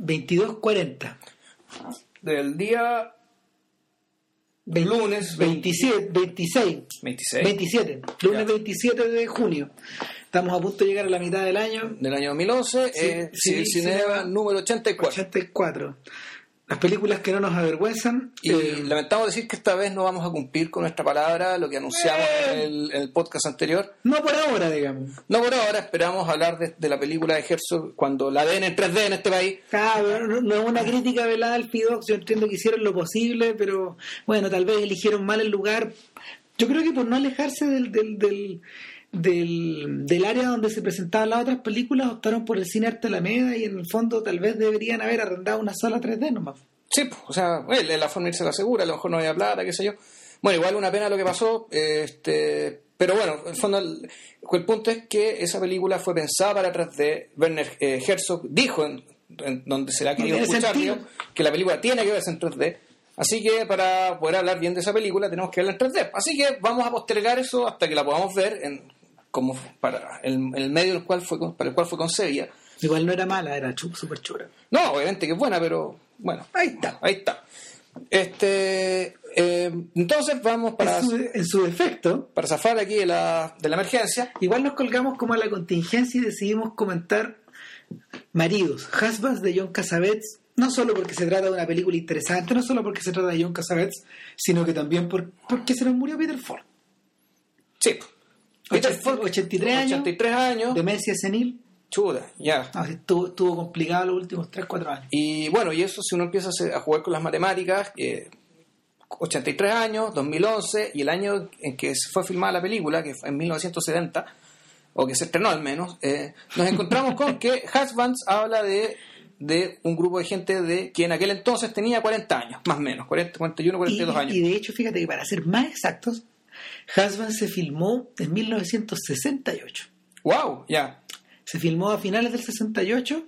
22.40. Del día Ve- Lunes 27, 26. 26 27. Lunes Ya. 27 de junio. Estamos a punto de llegar a la mitad del año. del año 2011, Sí, eh, sí, número 84. 84. Las películas que no nos avergüenzan. Y eh, lamentamos decir que esta vez no vamos a cumplir con nuestra palabra, lo que anunciamos Eh. en, el, en el podcast anterior. no por ahora, digamos. No por ahora, esperamos hablar de, de la película de Herzog cuando la den en 3D en este país. Claro, no, no es una crítica velada al Fidox, yo entiendo que hicieron lo posible, pero bueno, tal vez eligieron mal el lugar. Yo creo que por no alejarse del, del, del, del, del área donde se presentaban las otras películas, optaron por el cine Arte Alameda y en el fondo tal vez deberían haber arrendado una sala 3D nomás. Sí, pues, o sea, eh, la forma de irse la segura, a lo mejor no había plata, qué sé yo. Bueno, igual una pena lo que pasó, este, pero bueno, en el fondo el, el punto es que esa película fue pensada para 3D. Werner eh, Herzog dijo, en, en donde se la ha querido escuchar, digo, que la película tiene que verse en 3D. Así que para poder hablar bien de esa película tenemos que verla en 3D. Así que vamos a postergar eso hasta que la podamos ver en, como para el, el medio del cual fue, para el cual fue concebida. Igual no era mala, era súper chura. No, obviamente que es buena, pero bueno, Ahí está. ahí está. Este, eh, entonces vamos para, En su, en su defecto, para zafar aquí de la, de la emergencia. igual nos colgamos como a la contingencia y decidimos comentar Maridos, Husbands de John Cassavetes, no solo porque se trata de una película interesante, no solo porque se trata de John Cassavetes, sino que también por, porque se nos murió Peter Ford. Sí. Peter Ochenta- Falk, 83 años, 83 años. demencia senil, Chuda, ya. no, sí, estuvo, estuvo complicado los últimos 3-4 años. Y bueno, y eso si uno empieza a, jugar con las matemáticas, eh, 83 años, 2011, y el año en que se fue filmada la película, que fue en 1970, o que se estrenó al menos, eh, nos encontramos con que Husbands habla de, de un grupo de gente de que en aquel entonces tenía 40 años, más o menos, 40, 41, 42 y, años. y de hecho, fíjate que para ser más exactos, Husbands se filmó en 1968. ¡Wow! Ya. Se filmó a finales del 68,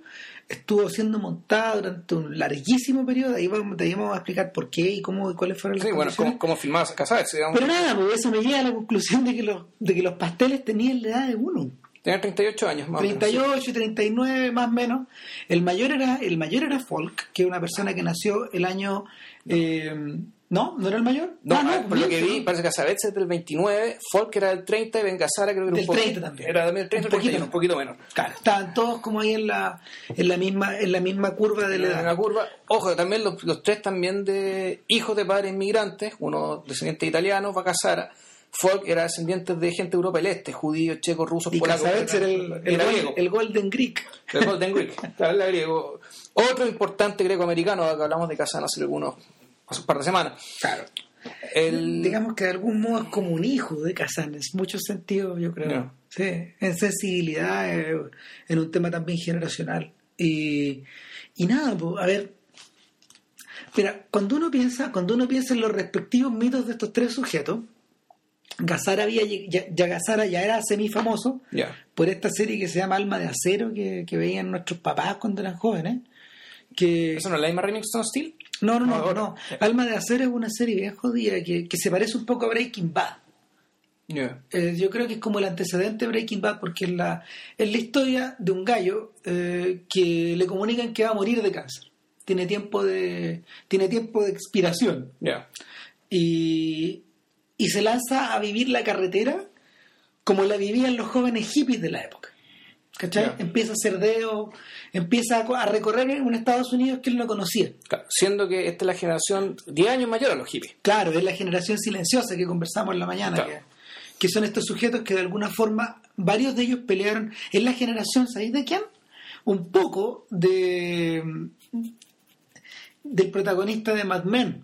estuvo siendo montada durante un larguísimo periodo, ahí vamos, ahí vamos a explicar por qué y cómo y cuáles fueron las Sí, bueno. ¿cómo, cómo filmabas Casares? digamos? Pero nada, pues eso me lleva a la conclusión de que los, de que los pasteles tenían la edad de uno. Tenía 38 años, más o menos. 38 y 39 más o menos. El mayor era el mayor era Folk, que es una persona que nació el año eh, no, no era el mayor. No, Ah, ah, por lo que vi, ¿no? parece que Casabets es del 29, Folk era del 30 y Bengasara creo que era Del un poquito. 30 también. Era también del 30 Un poquito 31, un poquito menos. Claro, estaban todos como ahí en la en la misma en la misma curva de la en edad. la curva. Ojo, también los, los tres también de hijos de padres inmigrantes, uno descendiente italiano, Bacasara. Folk era descendiente de gente de Europa del Este, judíos, checos, rusos, Y polacos. Casabets era el, el, era gol- el Golden Greek. El Golden Greek, era griego. Otro importante greco-americano, que hablamos de Casano hace algunos hace un par de semanas. Claro. El, Digamos que de algún modo es como un hijo de Kazan, en muchos sentidos, yo creo. Sí, en sensibilidad, eh, en un tema también generacional. Y, y nada, pues, a ver. Mira, cuando uno piensa, cuando uno piensa en los respectivos mitos de estos tres sujetos, Gazara había ya, ya Gazzara ya era semifamoso Ya. por esta serie que se llama Alma de Acero que, que veían nuestros papás cuando eran jóvenes. Que, ¿Eso no es la misma Remington Steel? No, no, no, no. Alma de Acero es una serie bien jodida que, que se parece un poco a Breaking Bad. Eh, yo creo que es como el antecedente de Breaking Bad porque es la, es la historia de un gallo eh, que le comunican que va a morir de cáncer. Tiene tiempo de, tiene tiempo de expiración. Y, y se lanza a vivir la carretera como la vivían los jóvenes hippies de la época. ¿Cachai? Empieza a hacer deo, empieza a, co- a recorrer un Estados Unidos que él no conocía. Claro, siendo que esta es la generación 10 años mayor a los hippies. Claro, es la generación silenciosa que conversamos en la mañana, Claro. que, que son estos sujetos que de alguna forma, varios de ellos pelearon. Es la generación, ¿sabéis de quién? Un poco de del protagonista de Mad Men.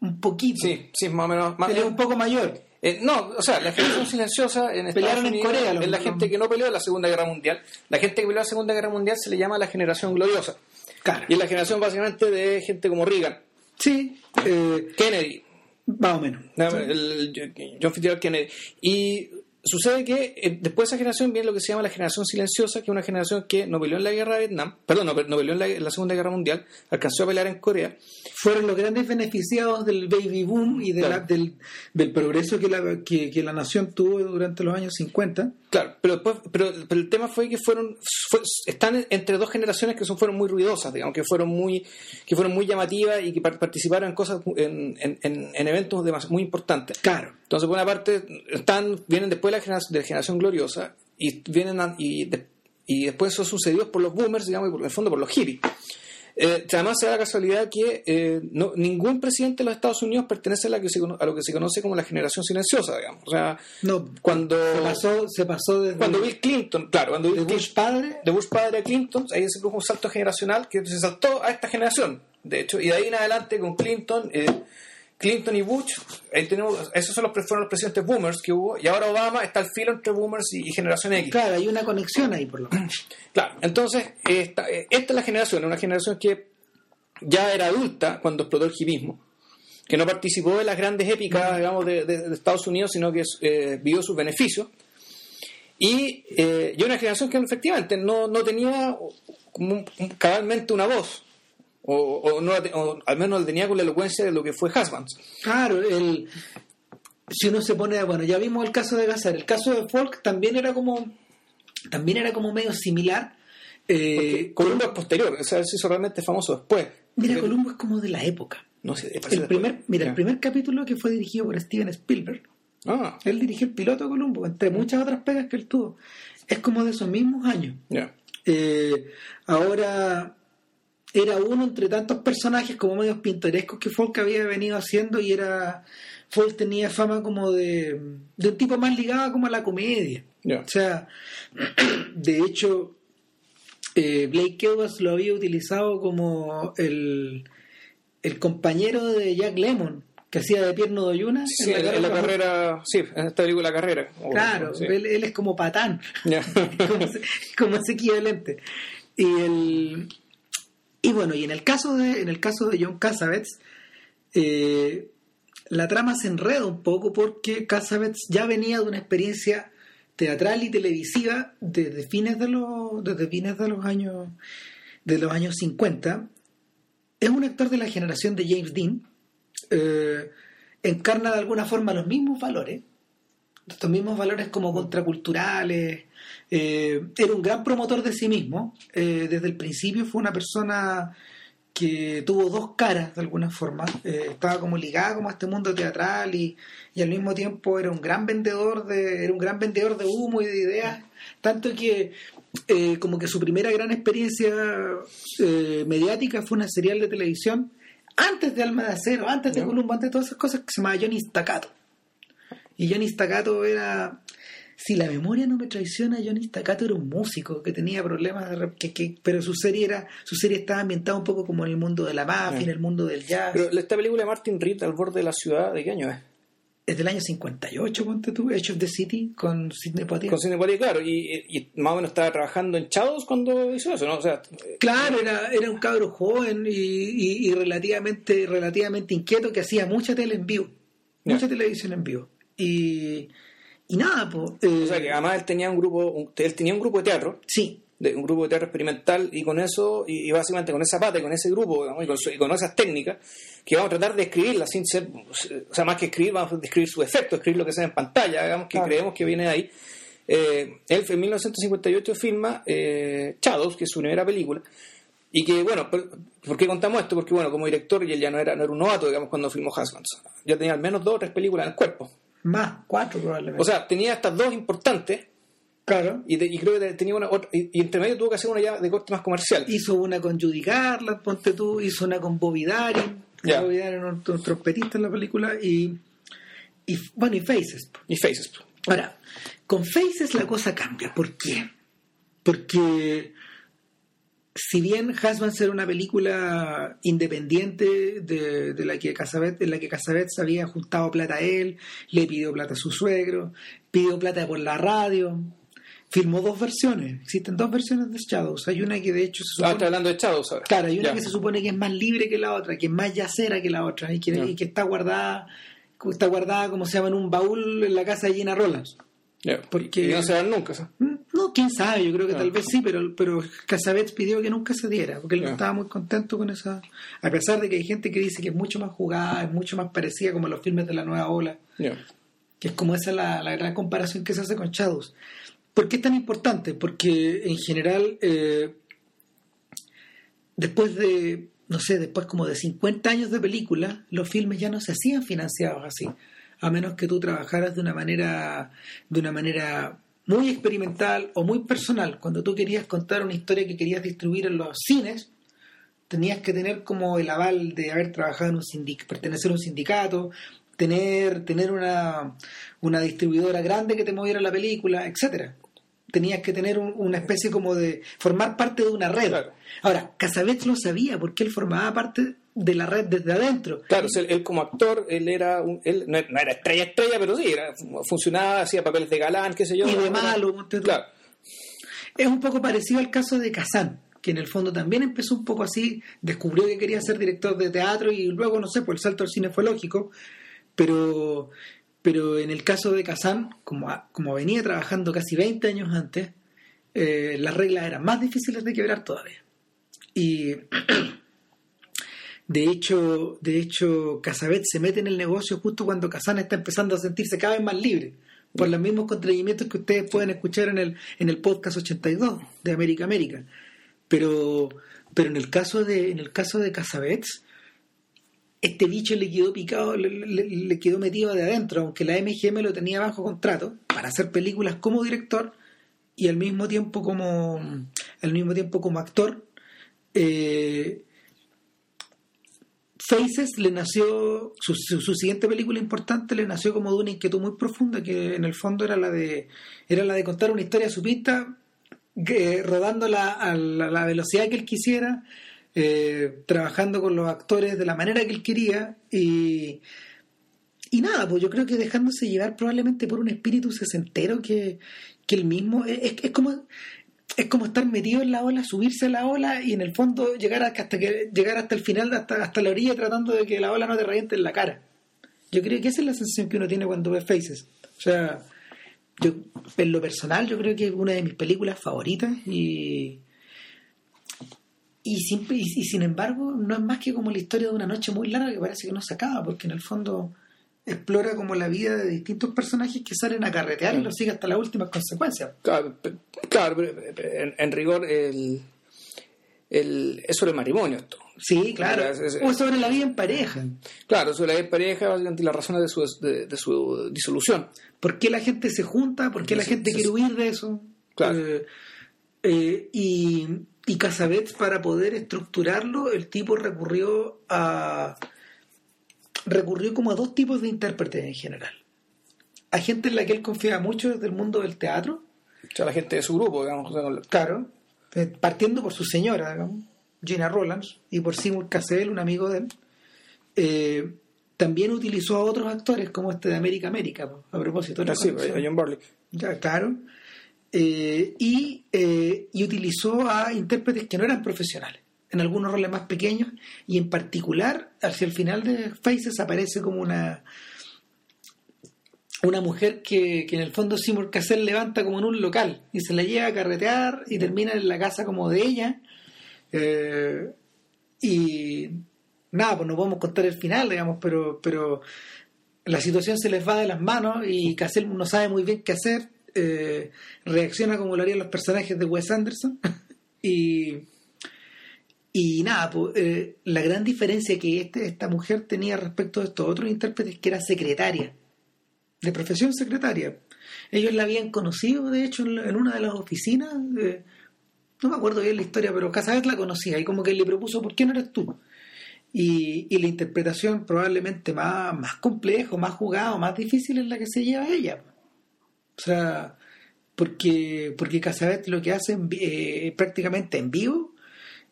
Un poquito. Sí, sí, más o menos. más- es un poco mayor. Eh, no, o sea, la generación silenciosa en Estados Pelearon en Corea, los- es la gente que no peleó en la Segunda Guerra Mundial. La gente que peleó en la Segunda Guerra Mundial se le llama la generación gloriosa. Claro. Y es la generación básicamente de gente como Reagan, Sí, eh, Kennedy, más o menos. el- John Fitzgerald Kennedy. Y sucede que eh, después de esa generación viene lo que se llama la generación silenciosa, que es una generación que no peleó en la guerra de Vietnam, perdón, no, no peleó en la, en la Segunda Guerra Mundial, alcanzó a pelear en Corea. Fueron los grandes beneficiados del baby boom y de la- Claro. del, del progreso que la, que, que la nación tuvo durante los años 50. Claro, pero después, pero, pero el tema fue que fueron, fue- están entre dos generaciones que son, fueron muy ruidosas, digamos, que fueron muy, que fueron muy llamativas y que par- participaron en cosas, en, en- en- en eventos demas- muy importantes. Claro. Entonces, por una parte, están, vienen después de la generación, de la generación gloriosa y vienen a- y, de- y después son sucedidos por los boomers, digamos, y por, en el fondo por los hippies. Eh, además se da la casualidad que eh, no, ningún presidente de los Estados Unidos pertenece a, la que se a lo que se conoce como la generación silenciosa, digamos. O sea, No, cuando, se pasó, se pasó desde cuando Bill Clinton, claro, cuando de Bill Bush padre de Bush padre a Clinton, ahí se produjo un salto generacional que se saltó a esta generación, de hecho, y de ahí en adelante con Clinton, eh, Clinton y Bush, ahí tenemos, esos son los, fueron los presidentes boomers que hubo, y ahora Obama está al filo entre boomers y, y generación X. Claro, hay una conexión ahí por lo menos. Claro, entonces, esta, eh, esta es la generación, una generación que ya era adulta cuando explotó el hipismo, que no participó de las grandes épicas, digamos, de, de- de Estados Unidos, sino que eh, vivió sus beneficios. Y, eh, y una generación que efectivamente no, no tenía como un- cabalmente una voz, o, o no o al menos la tenía con la elocuencia de lo que fue Husbands. Claro, el, si uno se pone, bueno, ya vimos el caso de Gazar, el caso de Folk también era como, también era como medio similar. Eh, Columbo es posterior, o sea, se hizo realmente famoso después. mira, Porque- Columbo es como de la época. No sé, El después. primer, mira, el primer capítulo que fue dirigido por Steven Spielberg, Ah, él dirigió el piloto de Columbo, entre muchas otras pegas que él tuvo. Es como de esos mismos años. ya. Eh, ahora era uno entre tantos personajes como medios pintorescos que Folk había venido haciendo y era Folk tenía fama como de, de un tipo más ligado como a la comedia o sea de hecho eh, Blake Edwards lo había utilizado como el, el compañero de Jack Lemmon que hacía de Pierno Doyuna Sí, en, en la carrera, sí, en esta película Carrera. Claro, sí. él, él es como patán, como, como ese equivalente. Y el y bueno, y en el caso de en el caso de John Cassavetes, eh, la trama se enreda un poco porque Cassavetes ya venía de una experiencia teatral y televisiva desde fines de los desde fines de los años de los años 50. Es un actor de la generación de James Dean. eh, encarna de alguna forma los mismos valores estos mismos valores como contraculturales. eh, era un gran promotor de sí mismo. eh, desde el principio fue una persona que tuvo dos caras de alguna forma. eh, estaba como ligada como a este mundo teatral y, y al mismo tiempo era un gran vendedor de, era un gran vendedor de humo y de ideas. Tanto que como que su primera gran experiencia mediática fue una serial de televisión antes de Alma de Acero, antes de. Columbo, antes de todas esas cosas que se llamaba Johnny Staccato. Y Johnny Staccato era. Si la memoria no me traiciona, Johnny Staccato era un músico que tenía problemas, de que, que- pero su serie era su serie estaba ambientada un poco como en el mundo de la mafia, en el mundo del jazz. Pero esta película de Martin Reed al borde de la ciudad, ¿de qué año es? es del año 58, ponte tú, Edge of the City, con Sidney Poitier. Con Sidney Poitier, claro, y, y más o menos estaba trabajando en Shadows cuando hizo eso, ¿no? O sea, Claro, era, era un cabro joven y, y- y relativamente, relativamente inquieto que hacía mucha tele en vivo, mucha televisión en vivo. Y, y nada, pues. eh, o sea que además él tenía un grupo, un- él tenía un grupo de teatro, sí, de, un grupo de teatro experimental, y con eso, y, y básicamente con esa pata, y con ese grupo, digamos, y, con su- y con esas técnicas, que vamos a tratar de escribirlas sin ser, o sea, más que escribir, vamos a describir su efecto, escribir lo que sea en pantalla, digamos, que Claro. creemos que viene de ahí. Eh, él en 1958 filma eh, Shadows, que es su primera película, y que, bueno, por, ¿por qué contamos esto? Porque, bueno, como director, y él ya no era, no era un novato, digamos, cuando filmó Husbands. Ya tenía al menos dos o tres películas en el cuerpo. Más, cuatro probablemente. O sea, tenía estas dos importantes, claro. y, te- y creo que tenía una otra, y, y entre medio tuvo que hacer una ya de corte más comercial. Hizo una con Judy Garland, ponte tú, hizo una con Bobby Darin, Ya. Bobby Darin era un, un trompetista en la película, y, y bueno, y Faces. Y Faces. Ahora, con Faces la cosa cambia. ¿Por qué? Porque si bien Husbands era una película independiente de, de la que Casabet, en la que Casabets había juntado plata a él, le pidió plata a su suegro, pidió plata por la radio, filmó dos versiones. Existen dos versiones de Shadows. Hay una que de hecho se Ah, supone, está hablando de Shadows ahora. claro, hay una Ya. que se supone que es más libre que la otra, que es más yacera que la otra y que, Ya. y que está guardada está guardada como se llama en un baúl en la casa de Gina Rollins. Porque... Y no se dan nunca. Mm, no, quién sabe, yo creo que tal vez sí, pero, pero Casabets pidió que nunca se diera, porque él no estaba muy contento con esa... A pesar de que hay gente que dice que es mucho más jugada, es mucho más parecida como los filmes de la nueva ola. Que es como esa la, la gran comparación que se hace con Shadows. ¿Por qué es tan importante? Porque en general, eh, después de, no sé, después como de 50 años de película, los filmes ya no se hacían financiados así, a menos que tú trabajaras de una manera, de una manera muy experimental o muy personal. Cuando tú querías contar una historia que querías distribuir en los cines, tenías que tener como el aval de haber trabajado en un sindicato, pertenecer a un sindicato, tener, tener una, una distribuidora grande que te moviera la película, etcétera tenías que tener una especie como de formar parte de una red. Ahora, Casabets lo sabía porque él formaba parte de la red desde adentro. Claro, él, como actor, él era él no, era estrella estrella, pero sí, era, funcionaba, hacía papeles de galán, qué sé yo. Y de malo. Claro. Es un poco parecido al caso de Kazan, que en el fondo también empezó un poco así, descubrió que quería ser director de teatro y luego, no sé, pues el salto al cine fue lógico, pero pero en el caso de Kazan, como, como venía trabajando casi 20 años antes, eh, las reglas eran más difíciles de quebrar todavía. Y de hecho, de hecho, Casabet se mete en el negocio justo cuando Kazan está empezando a sentirse cada vez más libre, por los mismos contradimientos que ustedes pueden escuchar en el, en el podcast 82 de América América. Pero, pero en el caso de, en el caso de Casabets, este bicho le quedó picado, le, quedó metido de adentro, aunque la MGM lo tenía bajo contrato para hacer películas como director y al mismo tiempo como al mismo tiempo como actor. Eh, Faces le nació, su, siguiente película importante le nació como de una inquietud muy profunda que en el fondo era la de, era la de contar una historia a su pista, rodándola a la velocidad que él quisiera, eh, trabajando con los actores de la manera que él quería y, y nada, pues yo creo que dejándose llevar probablemente por un espíritu sesentero que, que él mismo es, es, como es como estar metido en la ola, subirse a la ola y en el fondo llegar hasta que llegar hasta el final, hasta, hasta la orilla tratando de que la ola no te reviente en la cara. Yo creo que esa es la sensación que uno tiene cuando ve Faces. O sea, yo en lo personal yo creo que es una de mis películas favoritas y y sin, y, sin embargo, no es más que como la historia de una noche muy larga que parece que no se acaba, porque en el fondo explora como la vida de distintos personajes que salen a carretear y lo sigue hasta las últimas consecuencias. Claro, claro en, rigor el, el, es sobre el matrimonio esto. Sí, claro. o sobre la vida en pareja. Claro, sobre la vida en pareja, básicamente las razones de su, de, su disolución. ¿Por qué la gente se junta? ¿Por qué la gente quiere huir de eso? Claro. Eh, eh, y y Casabets, para poder estructurarlo, el tipo recurrió a. recurrió como a dos tipos de intérpretes en general. A gente en la que él confiaba mucho desde el mundo del teatro. O sea, la gente de su grupo, digamos. Claro. Eh, partiendo por su señora, digamos, Gina Rollins, y por Seymour Cassell, un amigo de él. Eh, también utilizó a otros actores como este de América América, a propósito. De ah, sí, a John Barley. Ya, claro. Eh, eh, y, utilizó a intérpretes que no eran profesionales, en algunos roles más pequeños, y en particular, hacia el final de Faces aparece como una una mujer que, en el fondo Seymour Cassell levanta como en un local y se la lleva a carretear y termina en la casa como de ella. Eh, y nada, pues no podemos contar el final, digamos, pero, pero la situación se les va de las manos y Cassell no sabe muy bien qué hacer eh, reacciona como lo harían los personajes de Wes Anderson. y, y nada, pues, la gran diferencia que este, esta mujer tenía respecto de estos otros intérpretes que era secretaria, de profesión secretaria. Ellos la habían conocido, de hecho, en, una de las oficinas. no me acuerdo bien la historia, pero vez la conocía y como que le propuso, ¿por qué no eres tú? Y, y la interpretación probablemente más, más más jugado, más difícil es la que se lleva ella. O sea, porque, porque Casabet lo que hace eh, prácticamente en vivo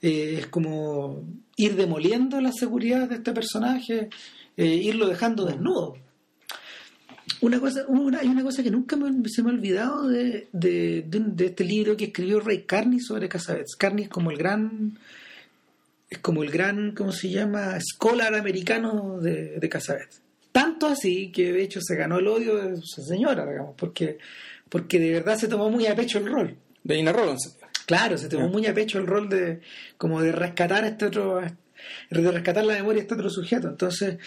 eh, es como ir demoliendo la seguridad de este personaje, eh, irlo dejando desnudo. Una cosa, una, hay una cosa que nunca se me ha olvidado de, de, este libro que escribió Ray Carney sobre Casabet. Carney es como el gran es como el gran, ¿cómo se llama? Scholar americano de, de Casabet. Tanto así que de hecho se ganó el odio de su señora, digamos, porque, porque de verdad se tomó muy a pecho el rol. De Gina Rollins. Claro, se tomó muy a pecho el rol de como de rescatar a este otro de rescatar la memoria de este otro sujeto. Entonces,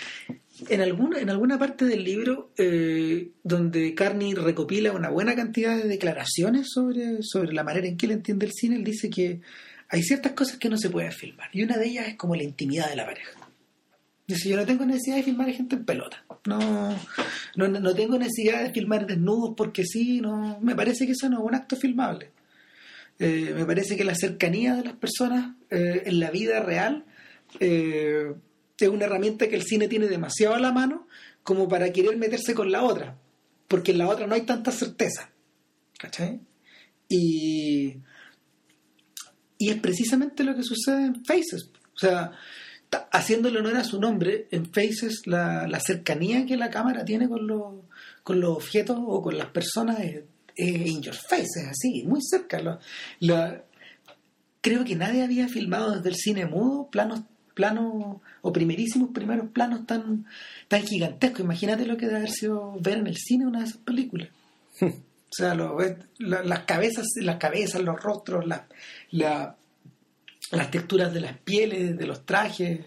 en alguna, en alguna parte del libro eh, donde Carney recopila una buena cantidad de declaraciones sobre, sobre la manera en que él entiende el cine, él dice que hay ciertas cosas que no se pueden filmar. Y una de ellas es como la intimidad de la pareja. Dice, yo no tengo necesidad de filmar gente en pelota. No, no, no tengo necesidad de filmar desnudos porque sí, no, me parece que eso no es un acto filmable. Eh, me parece que la cercanía de las personas eh, en la vida real eh, es una herramienta que el cine tiene demasiado a la mano como para querer meterse con la otra, porque en la otra no hay tanta certeza. ¿Cachai? Y, y es precisamente lo que sucede en Faces. O sea, haciéndole honor a su nombre, en Faces la, la cercanía que la cámara tiene con los, con los objetos o con las personas es, es in your face, es así, muy cerca. Lo- la- creo que nadie había filmado desde el cine mudo planos planos o primerísimos primeros planos tan tan gigantescos imagínate lo que debe haber sido ver en el cine una de esas películas o sea lo- la- las cabezas las cabezas los rostros la- la- las texturas de las pieles de los trajes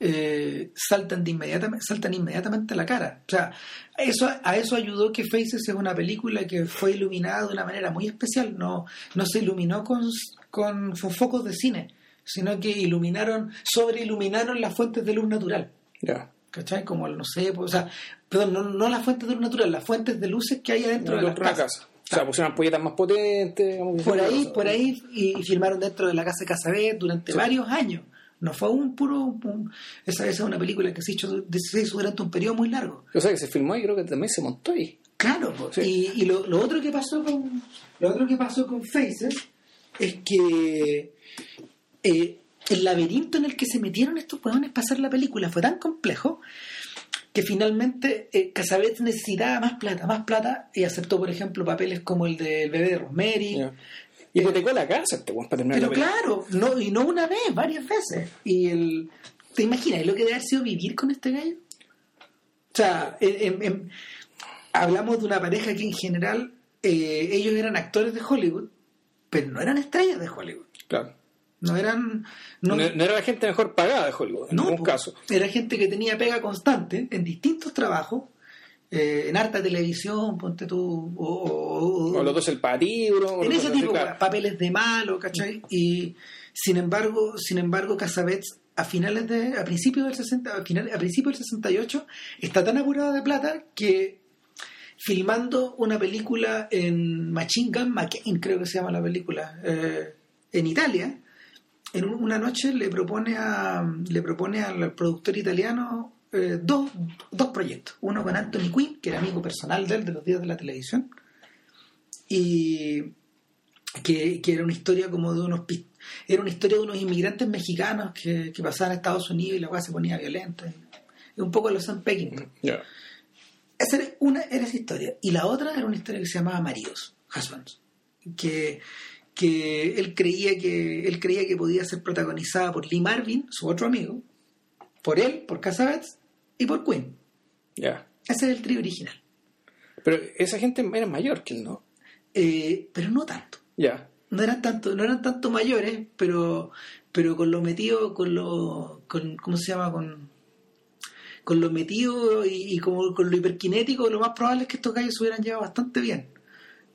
eh, saltan de inmediatamente saltan inmediatamente a la cara o sea eso a eso ayudó que Faces es una película que fue iluminada de una manera muy especial no no se iluminó con con, con focos de cine sino que iluminaron sobreiluminaron las fuentes de luz natural Ya. ¿cachai? como el, no sé pues, o sea perdón no, no las fuentes de luz natural las fuentes de luces que hay adentro de la casa. O sea, pusieron ampolletas más potentes. por ahí, por ahí, y, y filmaron dentro de la casa de Casabet durante Sí. varios años. No fue un puro. un- esa, esa es una película que se hizo, se hizo durante un periodo muy largo. O sea, que se filmó y creo que también se montó ahí. Claro. Sí. y, y lo, lo otro que pasó con lo otro que pasó con Faces es que eh, el laberinto en el que se metieron estos huevones para hacer la película fue tan complejo que finalmente eh, Casabets necesitaba más plata, más plata y aceptó, por ejemplo, papeles como el del bebé de Rosemary. Ya. Hipotecó la casa este para terminar Pero claro, no, y no una vez, varias veces. Y el, ¿Te imaginas lo que debe haber sido vivir con este gallo? O sea, en- hablamos de una pareja que en general eh, ellos eran actores de Hollywood, pero no eran estrellas de Hollywood. Claro. No eran. No, No, no era la gente mejor pagada de Hollywood, en no, ningún caso. Era gente que tenía pega constante en distintos trabajos, eh, en harta televisión, ponte tú, o, o- o- O los dos el patíbulo. o en ese tipo claro. de papeles de malo, ¿cachai? Y sin embargo, sin embargo, Casabets a finales de, a principios del 60, a, finales, a principios del 68, está tan apurado de plata que filmando una película en Machine Gun McCain, creo que se llama la película, eh, en Italia, en un- una noche le propone a le propone al productor italiano eh, dos, dos proyectos, uno con Anthony Quinn, que era amigo personal de él de los días de la televisión, y que, que era una historia como de unos era una historia de unos inmigrantes mexicanos que, que pasaban a Estados Unidos y la cosa se ponía violenta. Y un poco lo Sam Peckinpah Ya. esa era una era esa historia. Y la otra era una historia que se llamaba Maridos Husbands que que él creía que él creía que podía ser protagonizada por Lee Marvin su otro amigo por él por Casabets y por Quinn Ya. ese era el trío original Pero esa gente era mayor que él, ¿no? Eh, pero no tanto Ya. no eran tanto no eran tanto mayores pero pero con lo metido con lo con cómo se llama con con lo metido y, y como con lo hiperkinético lo más probable es que estos gallos se hubieran llevado bastante bien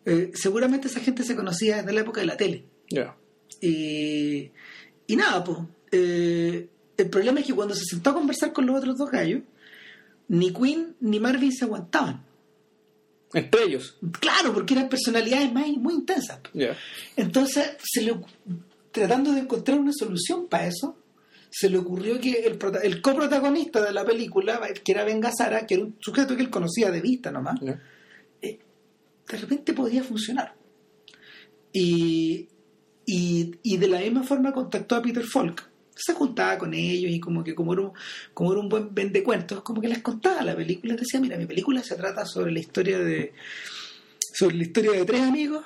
Eh, seguramente esa gente se conocía desde la época de la tele. Y, y nada pues eh, el problema es que cuando se sentó a conversar con los otros dos gallos ni Quinn ni Marvin se aguantaban. Entre ellos. claro porque eran personalidades más, muy intensas entonces, se le, tratando de encontrar una solución para eso, se le ocurrió que el, el coprotagonista de la película, que era Ben Gazzara, que era un sujeto que él conocía de vista nomás. De repente podía funcionar. Y, y, y de la misma forma contactó a Peter Falk. Se juntaba con ellos y como que como era un, como era un buen vendecuentos, como que les contaba la película. Decía, mira, mi película se trata sobre la historia de sobre la historia de tres amigos,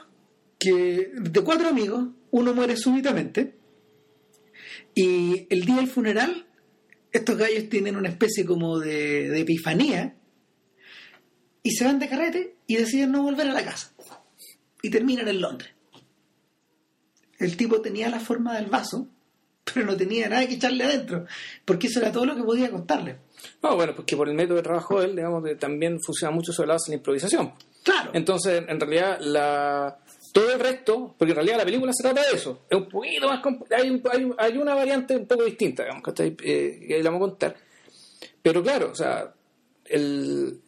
que de cuatro amigos, uno muere súbitamente y el día del funeral estos gallos tienen una especie como de, de epifanía y se van de carrete y deciden no volver a la casa. Y terminan en Londres. El tipo tenía la forma del vaso, pero no tenía nada que echarle adentro, porque eso era todo lo que podía contarle. No, bueno, porque por el método de trabajo de él, digamos, de- también funciona mucho sobre la base de la improvisación. Claro. Entonces, en realidad, la, todo el resto, porque en realidad la película se trata de eso, es un poquito más. Hay, un- hay, hay una variante un poco distinta, digamos, ¿cachai? Eh, que le vamos a contar. Pero claro, o sea, el,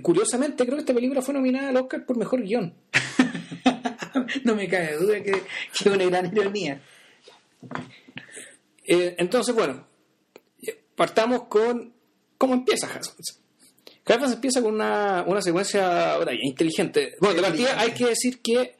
curiosamente, creo que esta película fue nominada al Oscar por mejor guion. no me cabe duda que, es una gran ironía. Eh, entonces, bueno, partamos con cómo empieza. Hasmans empieza con una, una secuencia ahora, inteligente. Bueno, de partida hay que decir que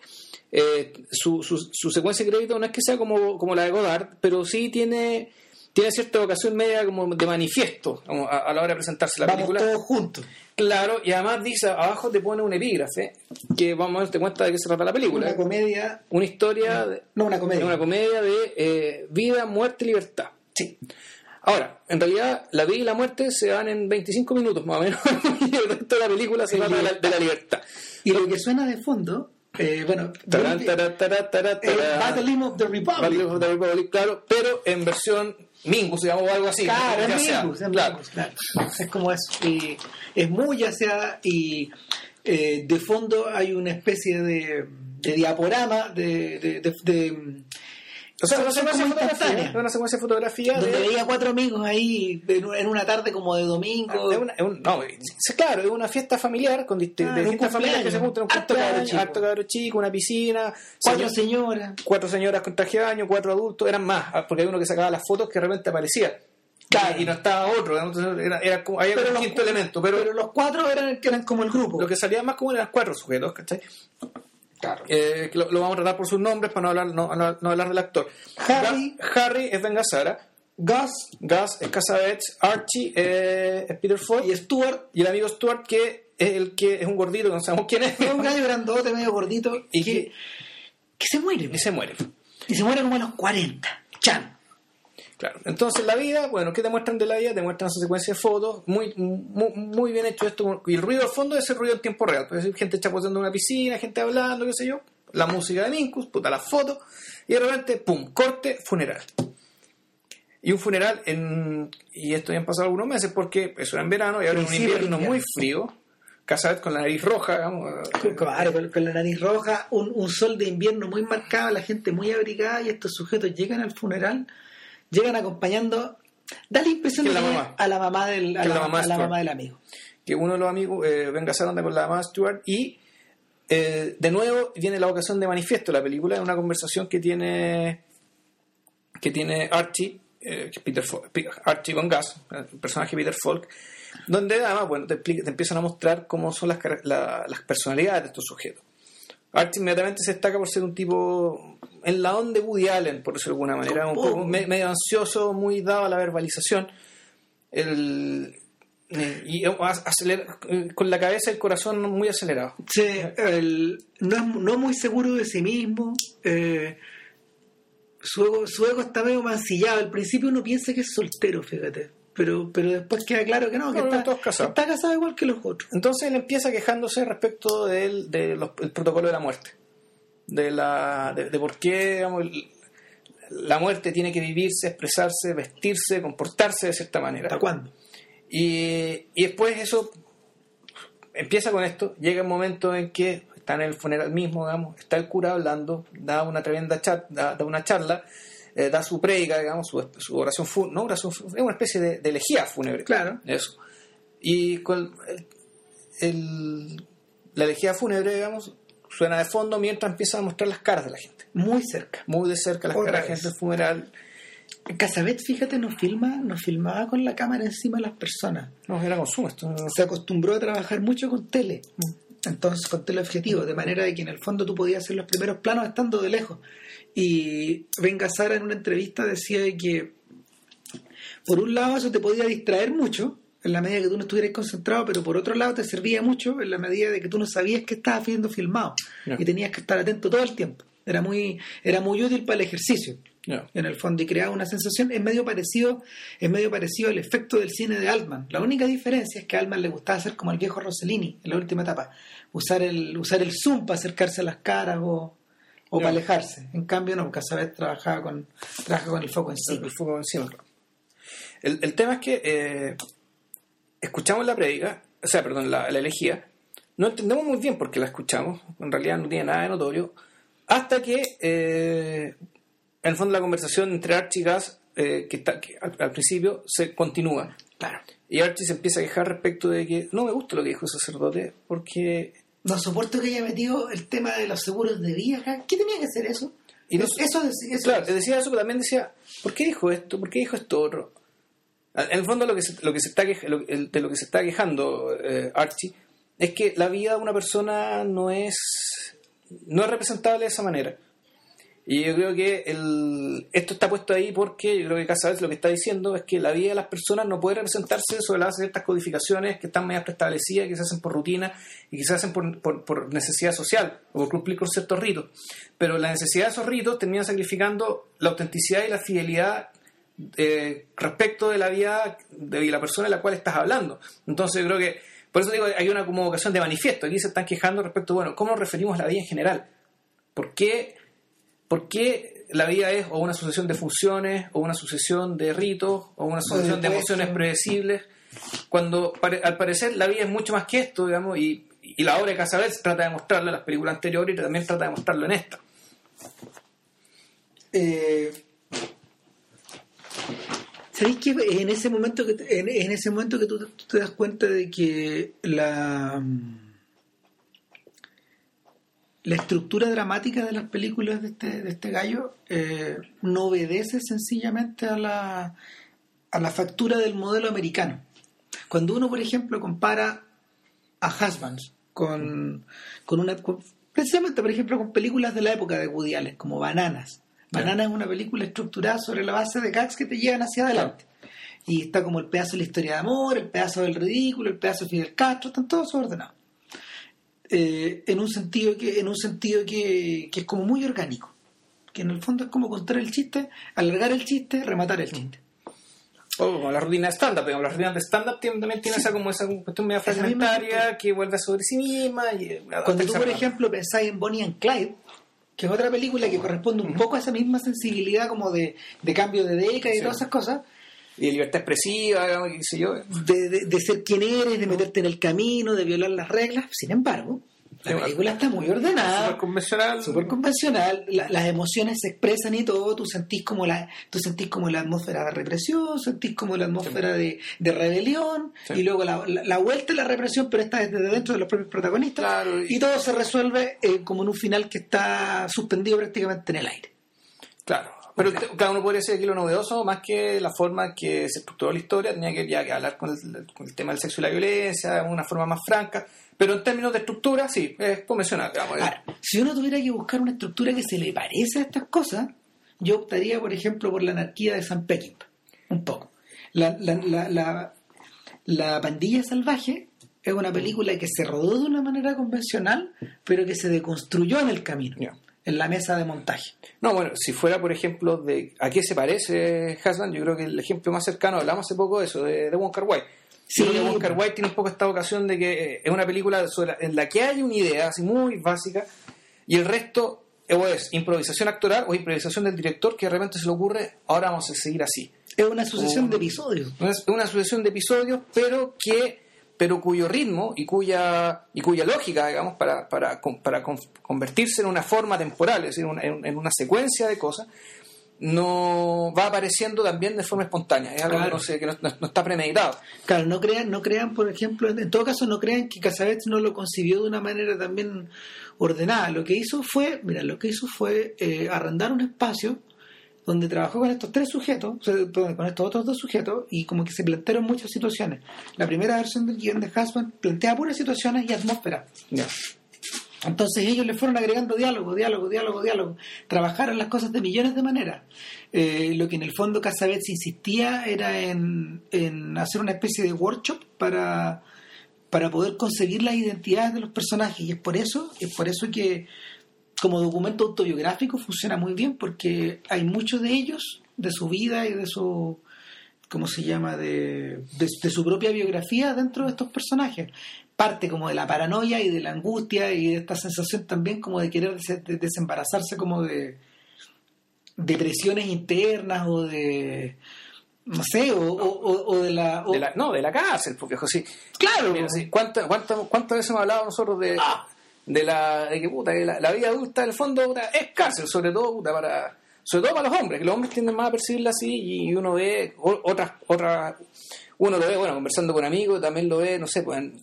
eh, su, su, su secuencia de crédito no es que sea como, como la de Godard, pero sí tiene, tiene cierta vocación media como de manifiesto como a, a la hora de presentarse la Vamos película. todos juntos. Claro, y además dice, abajo te pone un epígrafe que vamos a darte cuenta de qué se trata la película. Una comedia. Una historia de, No, una comedia. una comedia de eh, vida, muerte y libertad. Sí. Ahora, en realidad, la vida y la muerte se dan en 25 minutos más o menos. y el resto de la película se trata de la, libertad. de la libertad. Y lo que suena de fondo, eh, bueno, Tarán, tarán, tarán. Battle of the Battle Republic. of the Republic, claro, pero en versión Mingus, digamos, o algo así. Claro, es Mingus, es claro. Mingus, claro. Es como eso. Y es muy ya sea y eh, de fondo hay una especie de, de diaporama de, de- de- O sea, una secuencia fotografía. Una secuencia de fotografía donde de, veía cuatro amigos ahí en una tarde como de domingo. Es una- es un- no, es- claro, es una fiesta familiar con dist- Ah, distintas familias que se juntan. Un Harto cabro chico. harto cabro chico, una piscina, cuatro señor- señoras. cuatro señoras con traje de baño, cuatro adultos, eran más, ah, porque hay uno que sacaba las fotos que de repente aparecía. Claro. Y no estaba otro, era, era como, había un quinto elemento, pero, Pero los cuatro eran, eran como el grupo. lo que salía más como eran cuatro sujetos, ¿cachai? Claro. Eh, que lo, lo vamos a tratar por sus nombres para no hablar, no, no- no hablar del actor. Harry. Ga- Harry es Ben Gazzara, Gus Gus es Cassavetes, Archie eh, es Peter Falk y Stuart. y el amigo Stuart que es el que es un gordito que no sabemos quién es Es un gallo grandote, medio gordito. Y Y que, que se muere. y se muere. Y se muere como a los 40. Chan. Claro. Entonces la vida, bueno, ¿qué te muestran de la vida? Te muestran esa secuencia de fotos, muy, muy, muy bien hecho esto. Y el ruido al fondo es el ruido en tiempo real. Puede ser gente chapoteando en una piscina, gente hablando, qué sé yo. La música de Minkus, puta, las fotos. Y de repente, pum, corte, funeral. Y un funeral en... Y esto ya han pasado algunos meses porque eso era en verano y ahora en un invierno invierno. muy frío. Casabet con la nariz roja, digamos. Claro, con, con la nariz roja, un, un sol de invierno muy marcado, la gente muy abrigada y estos sujetos llegan al funeral, llegan acompañando, da la impresión de la que mamá. a la mamá del, a la, la mamá a la Stuart. mamá del amigo. que uno de los amigos, eh, Gazzara anda con la mamá Stewart y eh, de nuevo viene la vocación de manifiesto de la película, es una conversación que tiene que tiene Archie, eh, Peter Falk, Pe- Archie con Gus, eh, el personaje Peter Falk, donde además bueno, te, explica- te empiezan a mostrar cómo son las, la- las personalidades de estos sujetos. Archie inmediatamente se destaca por ser un tipo en la onda de Woody Allen, por decirlo de alguna manera, un poco. poco me- medio ansioso, muy dado a la verbalización. El, eh, y acelera- eh, con la cabeza y el corazón muy acelerado. Sí, el- no, es, no muy seguro de sí mismo, eh, su, ego, su ego está medio mancillado. Al principio uno piensa que es soltero, fíjate, pero, pero después queda claro que no, que No, no, está, todos casados. está casado igual que los otros. Entonces él empieza quejándose respecto del de los- el protocolo de la muerte. De, la, de, de por qué digamos, la muerte tiene que vivirse, expresarse, vestirse, comportarse de cierta manera. ¿Hasta cuándo? Y, y después eso empieza con esto, llega un momento en que está en el funeral mismo, digamos, está el cura hablando, da una tremenda charla, da, da una charla, eh, da su prédica, digamos, su, su oración fúnebre, no oración es una especie de, de elegía fúnebre. Claro. Eso. Y con el- el- la elegía fúnebre, digamos, suena de fondo mientras empiezan a mostrar las caras de la gente. Muy cerca. Muy de cerca las Otra caras de la gente del funeral. Casabet, fíjate, nos filma, nos filmaba con la cámara encima de las personas. No, era consumo esto. Se acostumbró a trabajar mucho con tele, entonces con teleobjetivo, de manera de que en el fondo tú podías hacer los primeros planos estando de lejos. Y Ben Gazzara en una entrevista decía de que por un lado eso te podía distraer mucho, en la medida que tú no estuvieras concentrado, pero por otro lado te servía mucho en la medida de que tú no sabías que estabas siendo filmado y tenías que estar atento todo el tiempo. era muy, era muy útil para el ejercicio. En el fondo, y creaba una sensación, es medio parecido, es medio parecido al efecto del cine de Altman. La única diferencia es que a Altman le gustaba hacer como el viejo Rossellini en la última etapa, usar el, usar el zoom para acercarse a las caras o, o para alejarse. En cambio, no, Casabet trabajaba con, trabaja con el foco en sí. El fuego encima. El, el tema es que eh, escuchamos la predica, o sea, perdón, la, la elegía, no entendemos muy bien por qué la escuchamos, en realidad no tiene nada de notorio, hasta que, eh, en el fondo, la conversación entre Archie y Gas, eh, que, está, que al, al principio, se continúa. Claro. Y Archie se empieza a quejar respecto de que no me gusta lo que dijo el sacerdote, porque No soporto que haya metido el tema de los seguros de vida. ¿Qué tenía que hacer eso? Y no- eso, eso, eso- Claro, decía eso, pero también decía, ¿por qué dijo esto? ¿Por qué dijo esto otro? En el fondo lo que se, lo que se está de lo que se está quejando eh, Archie es que la vida de una persona no es no es representable de esa manera. Y yo creo que el, esto está puesto ahí porque yo creo que Casabets lo que está diciendo es que la vida de las personas no puede representarse sobre la base de ciertas codificaciones que están medias preestablecidas, que se hacen por rutina y que se hacen por, por- por necesidad social o por cumplir con ciertos ritos. Pero la necesidad de esos ritos termina sacrificando la autenticidad y la fidelidad eh, respecto de la vida de la persona de la cual estás hablando. Entonces yo creo que, por eso digo, hay una como vocación de manifiesto. Aquí se están quejando respecto, bueno, ¿cómo referimos la vida en general? ¿Por qué, por qué la vida es o una sucesión de funciones, o una sucesión de ritos, o una sucesión de emociones predecibles? Cuando al parecer la vida es mucho más que esto, digamos, y, y la obra de Casabets trata de mostrarlo en las películas anteriores y también trata de mostrarlo en esta. Eh, ¿Sabéis que en ese momento que en, ese momento que tú, te das cuenta de que la la estructura dramática de las películas de este, de este gallo eh, no obedece sencillamente a la a la factura del modelo americano. Cuando uno, por ejemplo, compara a Husbands con, con una con- precisamente por ejemplo con películas de la época de Woody como Bananas Bananas es una película estructurada sobre la base de gags que te llevan hacia adelante. Y está como el pedazo de la historia de amor el pedazo del ridículo el pedazo de Fidel Castro están todos ordenados. Eh, en un sentido que en un sentido que, que es como muy orgánico que en el fondo es como contar el chiste alargar el chiste rematar el chiste. O como la rutina de stand-up, digamos, las rutinas de stand-up también tiene esa como esa cuestión misma fragmentaria que vuelve sobre sí misma. Y, eh, Cuando tú, por ejemplo, pensáis en Bonnie and Clyde, que es otra película que corresponde un poco a esa misma sensibilidad como de, de cambio de década y Sí. todas esas cosas, Y de libertad expresiva, digamos, y qué sé yo. de, de- de ser quien eres, de meterte en el camino, de violar las reglas. Sin embargo, la película está muy ordenada. Súper convencional. súper convencional, la- las emociones se expresan y todo, tú sentís como la, tú sentís como la atmósfera de represión, sentís como la atmósfera de, de rebelión, Sí. y luego la, la- la vuelta de la represión, pero esta es desde dentro de los propios protagonistas, Claro, y- y todo se resuelve eh, como en un final que está suspendido prácticamente en el aire. Claro. Pero cada uno podría decir aquí lo novedoso, más que la forma en que se estructuró la historia, tenía que ya que hablar con el, con el tema del sexo y la violencia, de una forma más franca. Pero en términos de estructura, sí, es convencional. Ahora, si uno tuviera que buscar una estructura que se le parece a estas cosas, yo optaría, por ejemplo, por la anarquía de San Peckinpah. Un poco. La, la, la, la, la pandilla salvaje es una película que se rodó de una manera convencional, pero que se deconstruyó en el camino. En la mesa de montaje. No, bueno, si fuera, por ejemplo, de a qué se parece Hassan, yo creo que el ejemplo más cercano, hablamos hace poco de eso, de, de Wong Kar Wai. Sí, Kar pues. Wai tiene un poco esta ocasión de que eh, es una película sobre- en la que hay una idea así muy básica y el resto eh, o es improvisación actoral o improvisación del director que de repente se le ocurre, ahora vamos a seguir así. Es una sucesión de episodios. Es una sucesión de episodios, pero que pero cuyo ritmo y cuya y cuya lógica, digamos, para, para, para con- convertirse en una forma temporal, es decir, una- en, una secuencia de cosas, no va apareciendo también de forma espontánea. Es algo Claro. que, no, sé, que no, no- no está premeditado. Claro, no crean, no crean, por ejemplo, en todo caso no crean que Casabets no lo concibió de una manera también ordenada. Lo que hizo fue, mira, lo que hizo fue eh, arrendar un espacio donde trabajó con estos tres sujetos, o sea, perdón, con estos otros dos sujetos, y como que se plantearon muchas situaciones. La primera versión del guion de Husband plantea puras situaciones y atmósfera. Ya. Entonces ellos le fueron agregando diálogo, diálogo, diálogo, diálogo. Trabajaron las cosas de millones de maneras. Eh, lo que en el fondo Casabets insistía era en, en hacer una especie de workshop para, para poder conseguir las identidades de los personajes. Y es por eso, es por eso que como documento autobiográfico funciona muy bien porque hay muchos de ellos, de su vida y de su, ¿cómo se llama?, de, de, de su propia biografía dentro de estos personajes. Parte como de la paranoia y de la angustia y de esta sensación también como de querer des- de- desembarazarse como de, de presiones internas o de, no sé, o, o- o- o de la... o- De la- no, de la cárcel, viejo, sí. claro, Mira, sí, ¿cuántas, cuántas, ¿Cuántas veces hemos hablado nosotros de, Ah. De la de que puta, que la, la vida adulta en el fondo puta, es cárcel, sobre todo puta, para sobre todo para los hombres, que los hombres tienden más a percibirla así y uno ve otras otras uno lo ve, bueno, conversando con amigos, también lo ve, no sé, pues en,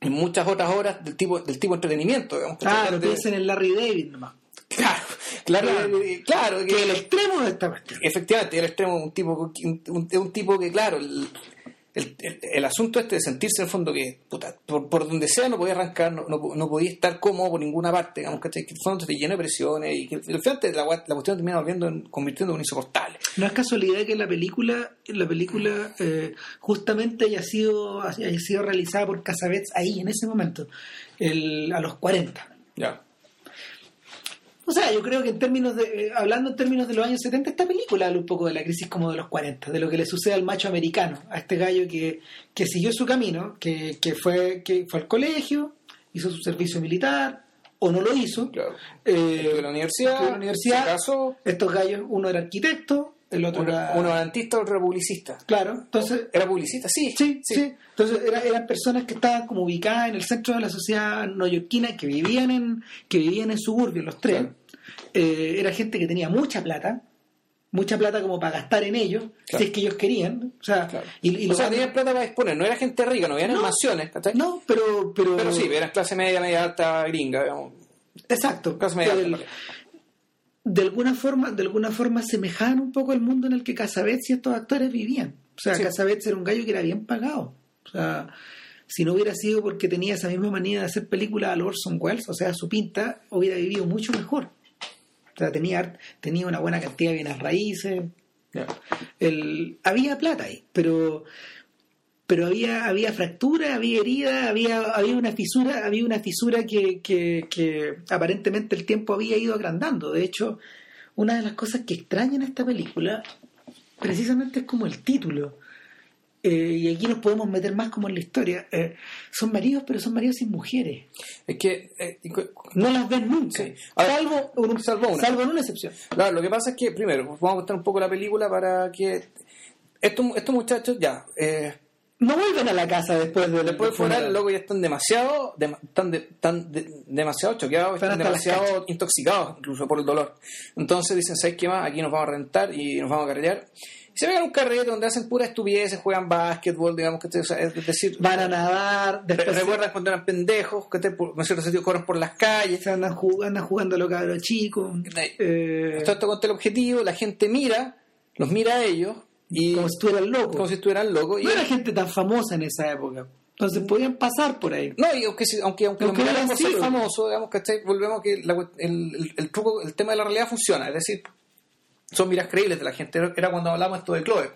en muchas otras horas del tipo del tipo de entretenimiento, digamos, piensen en Larry David nomás. claro, claro, Claro. claro, que Que el extremo de esta cuestión. efectivamente el extremo un tipo un, un- un tipo que claro el, el, el- el asunto este de sentirse en el fondo que puta, por, por donde sea no podía arrancar no, no, no podía estar cómodo por ninguna parte digamos que, que el fondo te llena de presiones y que al final la, la cuestión termina volviendo en, convirtiendo en un insoportable. No es casualidad que la película, la película eh, justamente haya sido, haya sido realizada por Casabets ahí, en ese momento, el- a los 40. ya O sea, yo creo que en términos de, eh, hablando en términos de los años 70, esta película habla un poco de la crisis como de los 40, de lo que le sucede al macho americano, a este gallo que, que siguió su camino, que, que fue, que fue al colegio, hizo su servicio militar, o no lo hizo. claro Eh, la universidad, la estos gallos, uno era arquitecto, el otro uno, era... uno otro publicista Claro, entonces era publicista sí Sí, sí. Entonces era- eran personas que estaban como ubicadas en el centro de la sociedad neoyorquina, que vivían en, que vivían en suburbios, los tres. Claro. Eh, era gente que tenía mucha plata, mucha plata como para gastar en ellos, Claro. si es que ellos querían. O sea, Claro. y, y o sea tenían plata para disponer no era gente rica no había No. mansiones ¿cachai? no, pero, pero, pero sí eran clase media media alta gringa digamos exacto. clase media El- alta de alguna forma, de alguna forma semejaban un poco al mundo en el que Casabets y estos actores vivían. O sea, Sí. Casabets era un gallo que era bien pagado. O sea, si no hubiera sido porque tenía esa misma manía de hacer películas a lo Orson Welles, o sea, su pinta, hubiera vivido mucho mejor. O sea, tenía, tenía una buena cantidad de bienes raíces. El, había plata ahí, pero pero había había fractura, había herida, había había una fisura, había una fisura que, que, que aparentemente el tiempo había ido agrandando. De hecho, una de las cosas que extrañan esta película precisamente es como el título. Eh, y aquí nos podemos meter más como en la historia. Eh, son maridos, pero son maridos sin mujeres. es que eh, No las ven nunca. Sí. Salvo, un- salvo una. salvo en una excepción. Claro, lo que pasa es que, primero, vamos a contar un poco la película para que estos, estos muchachos ya, eh, No vuelven a la casa después de después de fuera, loco, ya están demasiado, dem- están de- están de- demasiado choqueados, Están demasiado intoxicados, incluso por el dolor. Entonces dicen, ¿sabes qué más? Aquí nos vamos a rentar y nos vamos a carretear. Y se pegan un carrete donde hacen pura estupideces, juegan básquetbol, digamos que o sea, es decir, Van a nadar, re- después recuerdan cuando eran pendejos, que te, en cierto sentido corren por las calles. se andan, jug- andan jugando los cabros chicos. Eh, Todo esto contra el objetivo, la gente mira, los mira a ellos y como si estuvieran locos. como si estuvieran locos. Y No era gente tan famosa en esa época. Entonces podían pasar por ahí. No, y aunque, aunque, aunque, Aunque lo no miraran hayan por ser sido. famoso, digamos que volvemos que la el, el, el truco, el tema de la realidad funciona. Es decir, son miras creíbles de la gente. Era- Era cuando hablamos esto de Chloe,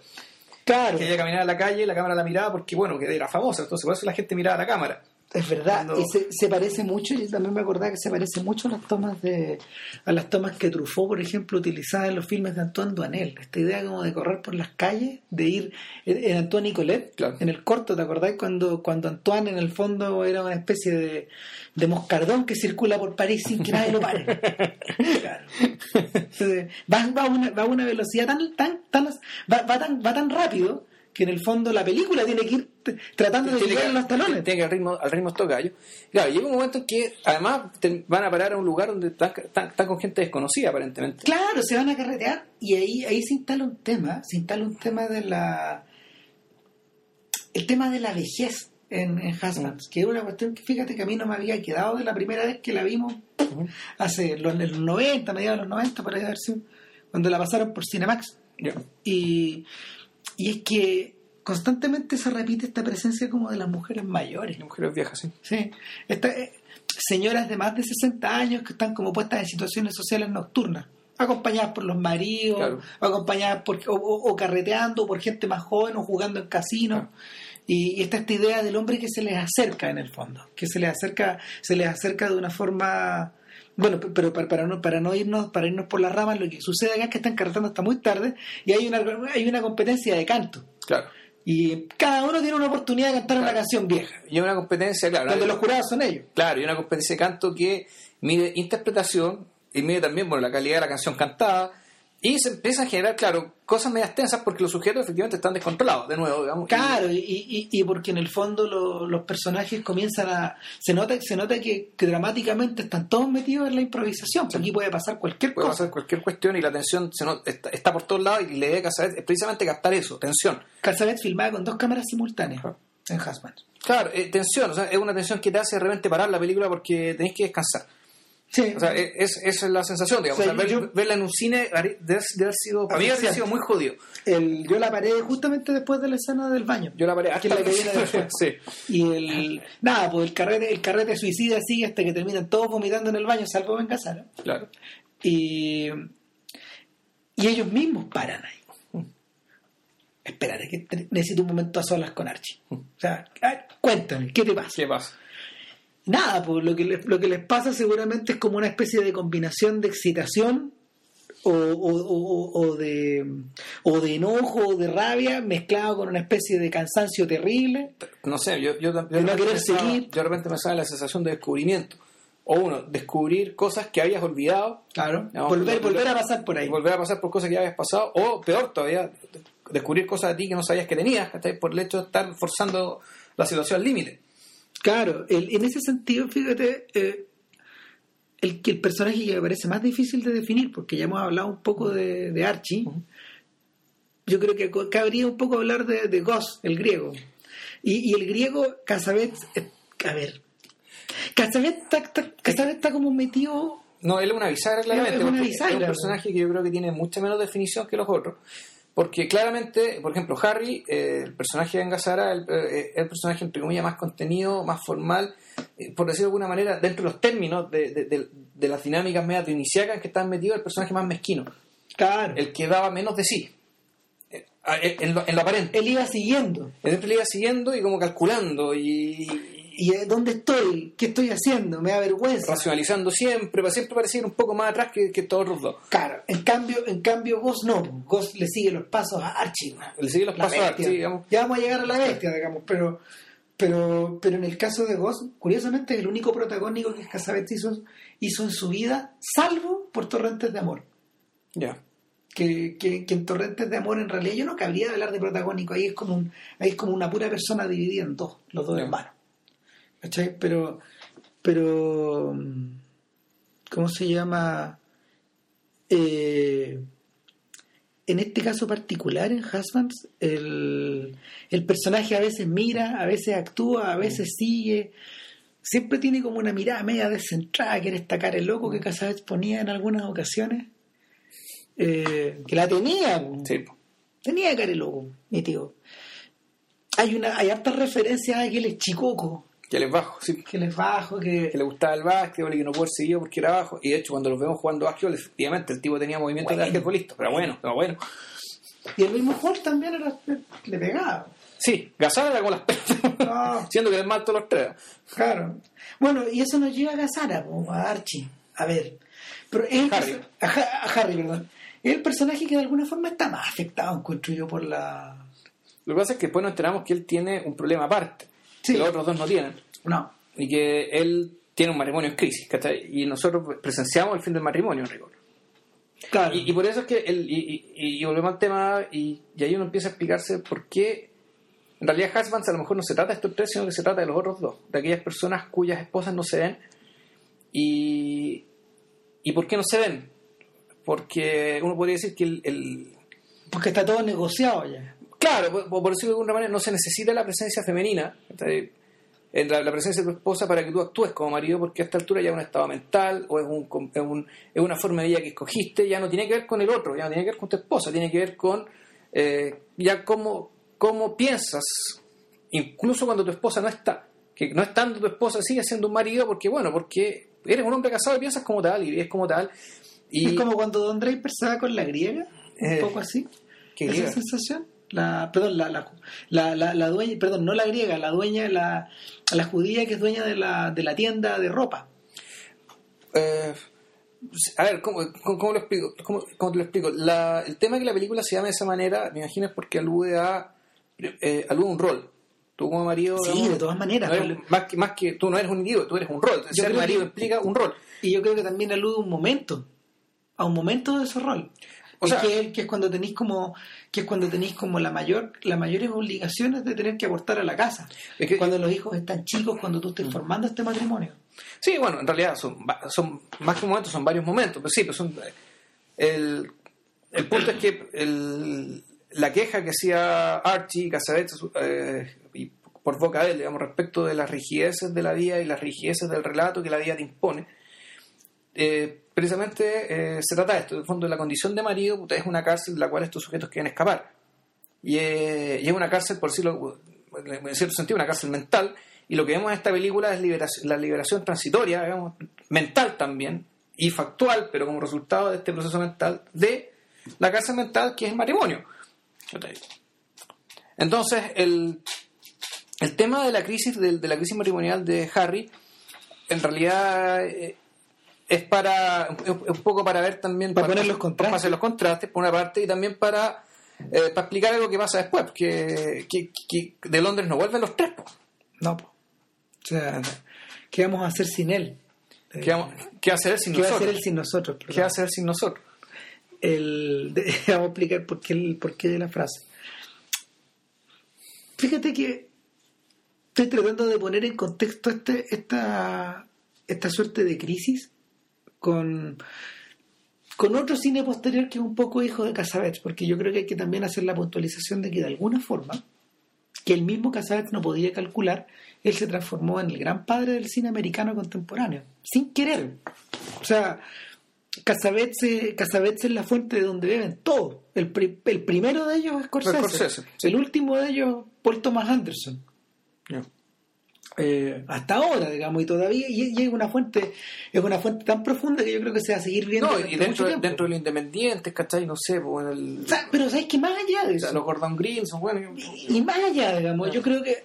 Claro, que ella caminaba en la calle y la cámara la miraba porque, bueno, que era famosa. Entonces, por eso la gente miraba a la cámara. Es verdad. Y se, se parece mucho, y también me acordaba que se parece mucho a las tomas de a las tomas que Truffaut, por ejemplo, utilizaba en los filmes de Antoine Duanel. Esta idea como de correr por las calles, de ir en, en Antoine Nicolet, Claro. en el corto, ¿te acordás? Cuando, cuando Antoine en el fondo era una especie de, de moscardón que circula por París sin que nadie lo pare. Claro. Entonces, va, va, a una, va a una velocidad tan, tan, tan va, va tan, va tan rápido que en el fondo la película tiene que ir tratando de llegar los talones. tiene que ir al ritmo, al ritmo estos gallos. Claro, llega un momento en que, además, te- van a parar a un lugar donde están, con gente desconocida, aparentemente. Claro, se van a carretear y ahí, ahí se instala un tema, se instala un tema de la el tema de la vejez en, en Husbands, que es una cuestión que fíjate que a mí no me había quedado de la primera vez que la vimos hace los, los 90, mediados de los 90, por ahí haber sido, cuando la pasaron por Cinemax. Ya. Y, y es que constantemente se repite esta presencia como de las mujeres mayores. Las mujeres viejas, sí. Sí, Esta- eh, señoras de más de 60 años que están como puestas en situaciones sociales nocturnas, acompañadas por los maridos, Claro. acompañadas por, o, o- o carreteando por gente más joven o jugando en casinos. Claro. Y, y está esta idea del hombre que se les acerca en el fondo, que se les acerca, se les acerca de una forma Bueno, pero para, para no, para no irnos para irnos por las ramas, lo que sucede acá es que están carretando hasta muy tarde y hay una, hay una competencia de canto. Claro. Y cada uno tiene una oportunidad de cantar una canción vieja. Y una competencia, claro. Donde los jurados son ellos. Claro, y una competencia de canto que mide interpretación y mide también bueno, la calidad de la canción cantada. Y se empieza a generar, claro, cosas medias tensas porque los sujetos efectivamente están descontrolados, de nuevo, digamos. Claro, y, y, y porque en el fondo lo- los personajes comienzan a... Se nota, se nota que, que dramáticamente están todos metidos en la improvisación. porque Aquí puede pasar cualquier Puede cosa. pasar cualquier cuestión y la tensión se no- está, está por todos lados y la idea de Casaret es precisamente captar eso, tensión. Casalet filmada con dos cámaras simultáneas en Hasman. Claro, eh, tensión, o sea, es una tensión que te hace de repente parar la película porque tenés que descansar. Sí, O sea, eh, es, esa es la sensación, digamos. O sea, O sea, ver- yo- verla en un cine debe debe haber sido, para mí debe haber sido muy jodido. el, yo la paré justamente después de la escena del baño. Yo la paré hasta la que viene después. sí. Y el. Nada, pues el carrete, el carrete suicida sigue hasta que terminan todos vomitando en el baño, salvo Ben Gazzara. Claro. Y. Y ellos mismos paran ahí. Espérate, que necesito un momento a solas con Archie. O sea, cuéntame, ¿qué te pasa? ¿Qué pasa? Nada, pues lo que, les, lo que les pasa seguramente es como una especie de combinación de excitación o, o, de, o de enojo o de rabia mezclado con una especie de cansancio terrible. No sé, yo, yo, yo, De no querer pensaba- seguir. yo de repente me sale la sensación de descubrimiento. O uno, descubrir cosas que habías olvidado, Claro. Volver, volver a pasar por ahí. volver a pasar por cosas que ya habías pasado, o peor todavía, descubrir cosas de ti que no sabías que tenías, por el hecho de estar forzando la situación al límite. Claro, el- en ese sentido, fíjate, eh, el que el personaje que me parece más difícil de definir, porque ya hemos hablado un poco de, de Archie, yo creo que cabría un poco hablar de, de Gos, el griego. Y, y el griego, Casabet, eh, a ver, Casabet está, Casabet está como metido No, él es una bisagra, claramente. Es una porque bisagra, es un personaje que yo creo que tiene mucha menos definición que los otros. Porque claramente, por ejemplo, Harry, eh, el personaje de Engasara, el, eh, el personaje entre comillas más contenido, más formal, eh, por decirlo de alguna manera, dentro de los términos de, de- de- de las dinámicas medio iniciacas en que están metidos, el personaje más mezquino, Claro. el que daba menos de sí, en, lo, en lo aparente. Él iba siguiendo. Él iba siguiendo y como calculando y, ¿Y eh, dónde estoy? ¿Qué estoy haciendo? Me da vergüenza. racionalizando siempre, para siempre parecía ir un poco más atrás que, que todos los dos. Claro, en cambio, en cambio Ghost no. Ghost le sigue los pasos a Archie. Le sigue los La pasos a bestia. Archie, digamos. Ya vamos a llegar a la bestia, digamos, pero pero pero en el caso de Ghost, curiosamente es el único protagónico que Casabet hizo, hizo en su vida, salvo por Torrentes de Amor. Ya. Que, que, que en Torrentes de Amor en realidad yo no cabría hablar de protagónico, ahí es como un, ahí es como una pura persona dividida en dos, los dos Ya. hermanos. ¿Cachai? Pero, pero ¿cómo se llama? Eh, en este caso particular, en Husbands, el, el personaje a veces mira, a veces actúa, a veces sigue. Siempre tiene como una mirada media descentrada, quiere estacar el loco que Casabets ponía en algunas ocasiones. Eh, que la tenía. Sí. tenía cara de loco, mi tío. Hay una, hay hartas referencias a que él es chicoco, Que él es bajo, sí. que él es bajo, que, Que le gustaba el básquetbol y que no pudo seguir porque era bajo. Y de hecho, cuando los vemos jugando básquetbol, efectivamente el tipo tenía movimientos Bueno. de basquetbolista. Pero bueno, pero bueno. y el mismo Hulk también era, le pegaba. Sí, Gasol era con las pelotas. Siendo que es mal todos los tres. Claro. Bueno, y eso nos lleva a Gazara, a Archie. A ver. Pero el Harry. a Harry, perdón. Es el personaje que de alguna forma está más afectado, encuentro yo, por la. Lo que pasa es que después nos enteramos que él tiene un problema aparte. Sí. Que los otros dos no tienen. No. Y que él tiene un matrimonio en crisis. ¿cachai? Y nosotros presenciamos el fin del matrimonio, en rigor. Claro. Y, y por eso es que, el, y, y, y volvemos al tema, y, y ahí uno empieza a explicarse por qué, en realidad, Husbands a lo mejor no se trata de estos tres, sino que se trata de los otros dos, de aquellas personas cuyas esposas no se ven. Y, y por qué no se ven? Porque uno podría decir que el, el- Porque está todo negociado ya. Claro, por, por decirlo de alguna manera, no se necesita la presencia femenina. En la, la presencia de tu esposa para que tú actúes como marido, porque a esta altura ya es un estado mental o es, un, es, un- es una forma de vida que escogiste, ya no tiene que ver con el otro, ya no tiene que ver con tu esposa, tiene que ver con eh, ya cómo, cómo piensas, incluso cuando tu esposa no está, que no estando tu esposa sigue siendo un marido, porque bueno, porque eres un hombre casado y piensas como tal y vives como tal. Y, Es como cuando Don Draper se va con la griega, un Eh, poco así. ¿Qué esa griega? sensación. La, perdón, la, la, la, la- dueña, perdón, no la griega, la dueña, la, la judía que es dueña de la, de la tienda de ropa. eh, a ver, ¿cómo, cómo- lo explico? ¿Cómo, cómo te lo explico? La- el tema de que la película se llame de esa manera, me imagino es porque alude a, eh, alude a un rol. Tú como marido... Sí, digamos, de todas maneras. no eres- más, que, más que tú no eres un individuo, tú eres un rol. Ser marido que- implica un rol. Y yo creo que también alude a un momento, a un momento de ese rol. O sea- que, es, que es cuando tenéis como que es cuando tenéis como la mayor las mayores obligaciones de tener que aportar a la casa. Es que- cuando los hijos están chicos, cuando tú estás formando este matrimonio. Sí, bueno, en realidad son, son más que un momento, son varios momentos, pero sí, pero son, el, el punto es que el- la queja que hacía Archie y Cassavetes eh, y por boca de él, digamos, respecto de las rigideces de la vida y las rigideces del relato que la vida te impone, eh, precisamente eh, se trata de esto, en el fondo la condición de marido, es una cárcel de la cual estos sujetos quieren escapar. Y, eh, es una cárcel, por decirlo en cierto sentido, una cárcel mental. Y lo que vemos en esta película es liberación- la liberación transitoria, digamos, mental también, y factual, pero como resultado de este proceso mental, de la cárcel mental que es el matrimonio. Entonces, el, el tema de la crisis, de, de la crisis matrimonial de Harry, en realidad eh, es para un poco para ver también Para poner los contrastes. para hacer los contrastes por una parte y también para eh, para explicar algo que pasa después que, que, que de Londres no vuelven los tres po. No, po. o sea, ¿qué vamos a hacer sin él? ¿Qué, vamos- hacer él sin ¿Qué va a nosotros? hacer él sin nosotros? ¿Qué va a hacer sin nosotros? el, de- vamos a explicar por qué, el, por qué de la frase. Fíjate que estoy tratando de poner en contexto este, esta, esta suerte de crisis con, con otro cine posterior que es un poco hijo de Casabets, porque yo creo que hay que también hacer la puntualización de que de alguna forma, que el mismo Casabets no podía calcular, él se transformó en el gran padre del cine americano contemporáneo, sin querer. O sea, Casabets, eh, es la fuente de donde beben todo. El, pri- el primero de ellos es Scorsese. Scorsese, sí. El último de ellos, Paul Thomas Anderson. Eh, hasta ahora, digamos, y todavía y, y es una fuente es una fuente tan profunda que yo creo que se va a seguir viendo No, y dentro, dentro de los independientes, ¿cachai? No sé, pues, el, O sea, pero sabes que más allá de eso los Gordon Green son buenos. y, y más allá, digamos, yo creo que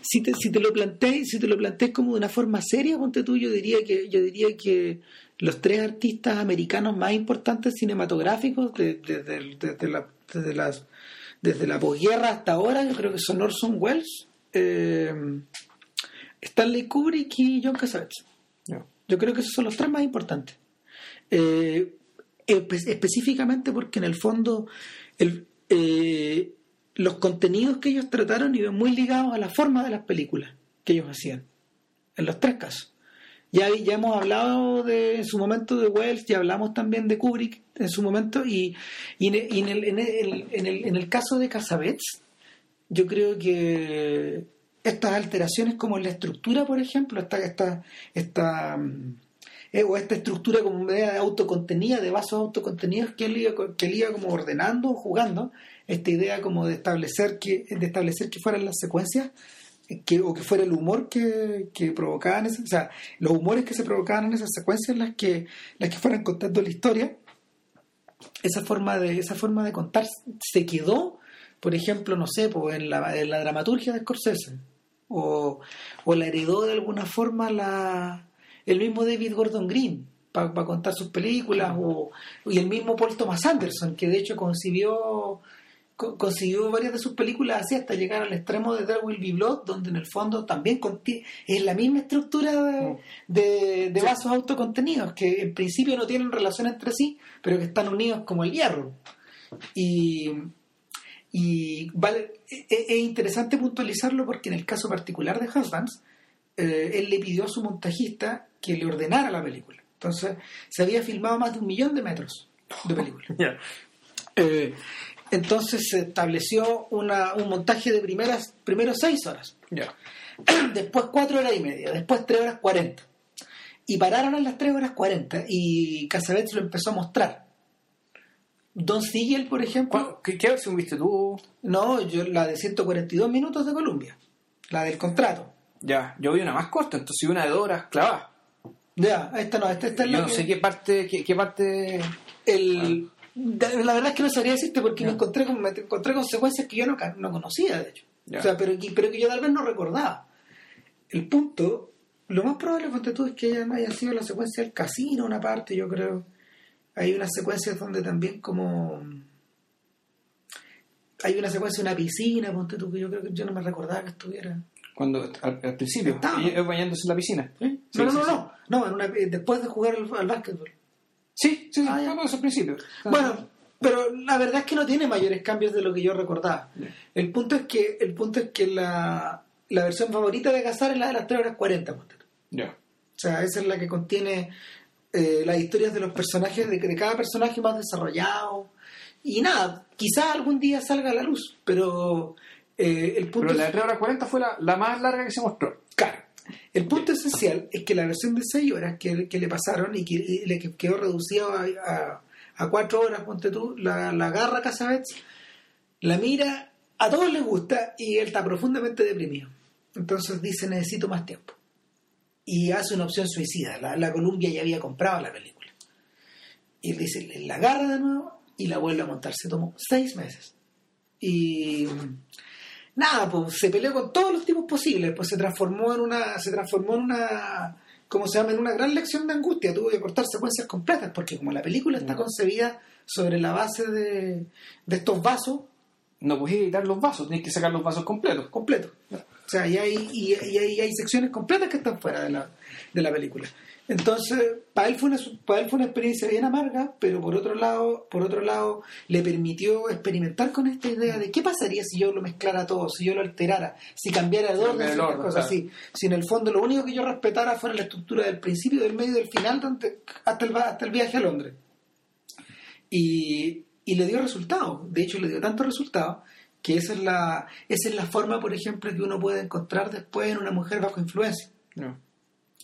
si te, si te lo plantees, si te lo plantees como de una forma seria, ponte tú, yo diría que, yo diría que los tres artistas americanos más importantes cinematográficos de- de- de- desde la, desde las desde la posguerra hasta ahora, yo creo que son Orson Welles, eh, Stanley Kubrick y John Cassavetes. Yo creo que esos son los tres más importantes. Eh, espe- específicamente porque en el fondo el, eh, los contenidos que ellos trataron iban muy ligados a la forma de las películas que ellos hacían. En los tres casos. Ya, ya hemos hablado de, en su momento de Wells, ya hablamos también de Kubrick en su momento, y, y en, el, y en el- en el- en el- en el caso de Casabets, yo creo que estas alteraciones como en la estructura, por ejemplo, esta, esta, esta, eh, o esta estructura como media de autocontenida, de vasos autocontenidos que él, iba, que él como ordenando jugando, esta idea como de establecer que, de establecer que fueran las secuencias eh, o que fuera el humor que, que provocaban o sea, los humores que se provocaban en esas secuencias las que, las que fueran contando la historia, esa forma de, esa forma de contar se quedó, por ejemplo, no sé, pues en la, en la dramaturgia de Scorsese, o, o la heredó de alguna forma la, el mismo David Gordon Green para contar sus películas, o, y el mismo Paul Thomas Anderson, que de hecho concibió co- consiguió varias de sus películas así hasta llegar al extremo de There Will Be Blood, donde en el fondo también es la misma estructura de, de- de vasos autocontenidos, que en principio no tienen relación entre sí, pero que están unidos como el hierro. Y, y vale, e- e- es interesante puntualizarlo porque en el caso particular de Husbands, eh, él le pidió a su montajista que le ordenara la película. Entonces, se había filmado más de un millón de metros de película. Eh, entonces se estableció una, un montaje de primeras primero seis horas, después cuatro horas y media, después tres horas cuarenta. Y pararon a las tres horas cuarenta y Casabets lo empezó a mostrar. Don Siegel, por ejemplo, ¿Cuál- ¿Qué, qué versión viste tú? no, yo la de 142 minutos de Columbia, la del contrato. Ya, yo vi una más corta, entonces vi una de dos horas clavada. Ya, esta no, esta, esta es Yo la no que- sé qué parte, qué, qué parte. el, la verdad es que no sabría decirte porque Ya. me encontré con me encontré consecuencias que yo no, no conocía de hecho Ya. o sea pero que, pero que yo tal vez no recordaba el punto Lo más probable, ponte tú, es que haya sido la secuencia del casino, una parte, yo creo. Hay unas secuencias donde también como... Hay una secuencia de una piscina, ponte tú, que yo creo que yo no me recordaba que estuviera. Cuando, al, al principio, Estaba. bañándose en la piscina. ¿Sí? Sí, no, no, sí, no, sí. no, no, en una- después de jugar al, al básquetbol. Sí, sí, sí, Ah, al principio. Bueno, pero la verdad es que no tiene mayores cambios de lo que yo recordaba. El punto es que, el punto es que la, la versión favorita de Cazar es la de las 3 horas 40, ponte tú. Ya. O sea, esa es la que contiene eh, las historias de los personajes, de, de cada personaje más desarrollado. Y nada, quizá algún día salga a la luz, pero eh, el punto Pero la de 3 horas 40 fue la, la más larga que se mostró. Claro. El punto esencial es que la versión de 6 horas que, que le pasaron y que, y le que quedó reducido a, a, a 4 horas, ponte tú, la, la agarra Casabets, la mira, a todos les gusta y él está profundamente deprimido. Entonces dice, necesito más tiempo. Y hace una opción suicida. La, la Columbia ya había comprado la película. Y él dice, la agarra de nuevo y la vuelve a montar. Se tomó 6 meses. Y nada, pues se peleó con todos los tipos posibles, pues se transformó en una, se transformó en una, ¿cómo se llama? En una gran lección de angustia, tuvo que cortar secuencias completas, porque como la película está Mm. concebida sobre la base de, de estos vasos No puedes editar los vasos, tienes que sacar los vasos completos. completos. O sea, y hay, y, y hay, hay secciones completas que están fuera de la, de la película. Entonces, para él, fue una, para él fue una experiencia bien amarga, pero por otro lado, por otro lado, le permitió experimentar con esta idea de qué pasaría si yo lo mezclara todo, si yo lo alterara, si cambiara de Si orden, orden, cosas claro. así. Si en el fondo lo único que yo respetara fuera la estructura del principio, del medio y del final, donde- hasta el, hasta el viaje a Londres. Y, y le dio resultado. De hecho, le dio tanto resultado que esa es la esa es la forma, por ejemplo, que uno puede encontrar después en una mujer bajo influencia. No.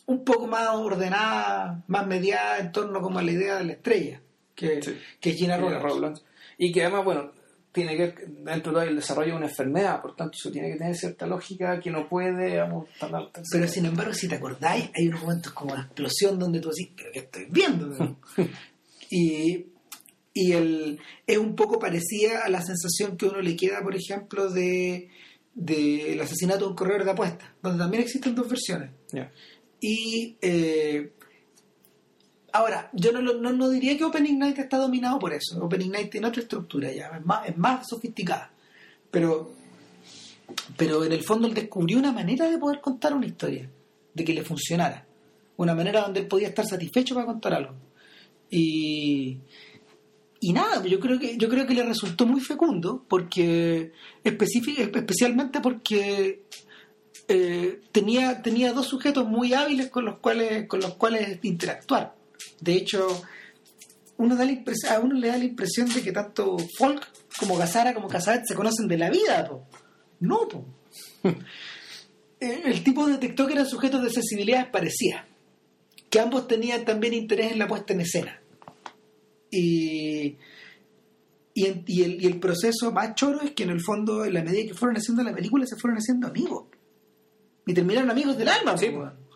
Un poco más ordenada, más mediada en torno como a la idea de la estrella, que, Sí. que es Gina. Rowlands. Y que además, bueno, tiene que dentro del desarrollo de una enfermedad, por tanto, eso tiene que tener cierta lógica que no puede, digamos, tan alta. Pero sin embargo, si te acordáis, hay unos momentos como la explosión donde tú decís, pero que estoy viendo. y y el, es un poco parecida a la sensación que uno le queda, por ejemplo, de del asesinato de un corredor de apuestas, donde también existen dos versiones. Y eh, ahora, yo no, no, no diría que Opening Night está dominado por eso. Opening Night tiene otra estructura ya, es más, es más sofisticada. Pero, pero en el fondo él descubrió una manera de poder contar una historia, de que le funcionara. Una manera donde él podía estar satisfecho para contar algo. Y, y nada, yo creo que yo creo que le resultó muy fecundo porque especialmente porque eh, tenía tenía dos sujetos muy hábiles con los cuales con los cuales interactuar. De hecho, uno da la a uno le da la impresión de que tanto Folk como Casara como Casadet se conocen de la vida, po. No, po. Eh, El tipo detectó que eran sujetos de sensibilidades parecidas, que ambos tenían también interés en la puesta en escena. Y, y, el, y el proceso más choro es que en el fondo, en la medida que fueron haciendo la película, se fueron haciendo amigos. Y terminaron amigos del alma, Sí,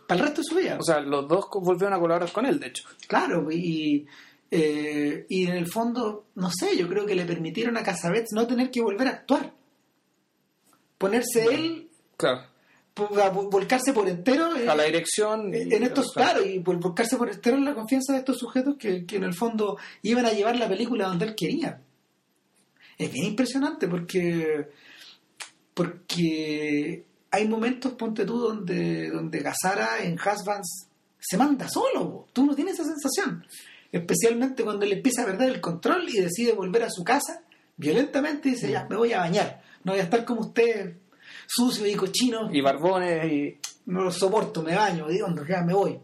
para el resto de su vida. O sea, los dos volvieron a colaborar con él, de hecho. Claro, y, eh, y en el fondo, no sé, yo creo que le permitieron a Casabets no tener que volver a actuar. Ponerse él, Claro. Volcarse por entero en, A la dirección. y- en estos, claro, y vol- volcarse por entero en la confianza de estos sujetos que, que en el fondo iban a llevar la película donde él quería. Es bien impresionante porque porque hay momentos, ponte tú, donde, donde Gazara en Husbands se manda solo. po. Tú no tienes esa sensación. Especialmente cuando él empieza a perder el control y decide volver a su casa violentamente y dice, ya, me voy a bañar. No voy a estar como usted, sucio y cochino. Y barbones y. No lo soporto, me baño, digo, ya me voy.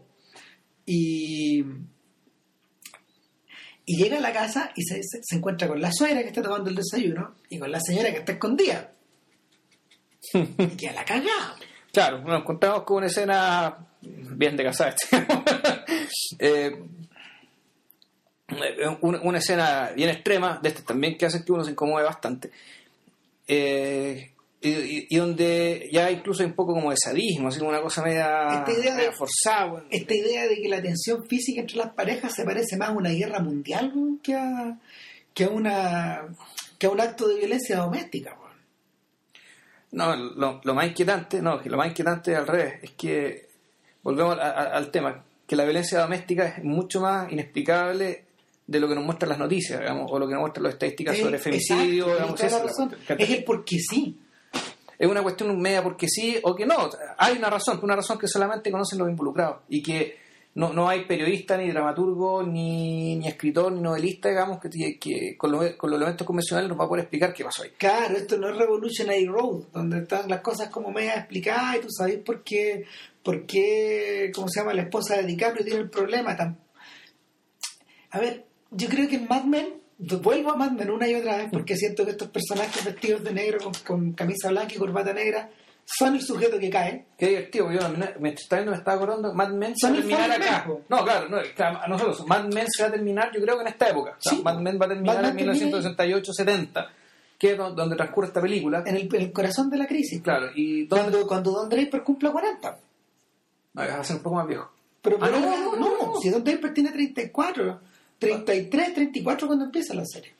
Y, y llega a la casa y se, se- se encuentra con la suegra que está tomando el desayuno y con la señora que está escondida. y queda la cagada. Claro, nos encontramos con una escena bien de casar. eh, una, una escena bien extrema, de estas también que hace que uno se incomode bastante. Eh, y, y- donde ya incluso hay un poco como de sadismo, así como una cosa media, Esta idea de- media forzada. bueno. Esta idea de que la tensión física entre las parejas se parece más a una guerra mundial que a, que a, una, que a un acto de violencia doméstica. No, lo, lo más inquietante, no, lo más inquietante al revés, es que volvemos a- a- al tema, que la violencia doméstica es mucho más inexplicable de lo que nos muestran las noticias, digamos, o lo que nos muestran las estadísticas sobre Eh, femicidio, exacto, digamos, esa la es el porque sí. Es una cuestión media porque sí o que no. Hay una razón, una razón que solamente conocen los involucrados y que no, no hay periodista, ni dramaturgo, ni, ni escritor, ni novelista, digamos, que, con los elementos convencionales nos va a poder explicar qué pasó ahí. Claro, esto no es Revolutionary Road, donde están las cosas como media explicadas y tú sabes por qué, por qué, ¿cómo se llama? La esposa de DiCaprio tiene el problema. Tan... A ver, yo creo que en Mad Men, vuelvo a Mad Men una y otra vez porque siento que estos personajes vestidos de negro con, con camisa blanca y corbata negra son el sujeto que cae. Qué divertido, yo me, viendo, me estaba acordando, Mad Men se va a terminar acá. No, claro, no, claro, no solo eso, Mad Men se va a terminar yo creo que en esta época. O sea, Sí. Mad Men va a terminar en Men termina 1968-70, que es do- donde transcurre esta película. En el, en el corazón de la crisis. Claro, y donde Cuando, cuando Don Draper cumpla 40. va a ser un poco más viejo. Pero Ah, no, no, no, no. si Don Draper tiene 34, 33, 34 cuando empieza la serie.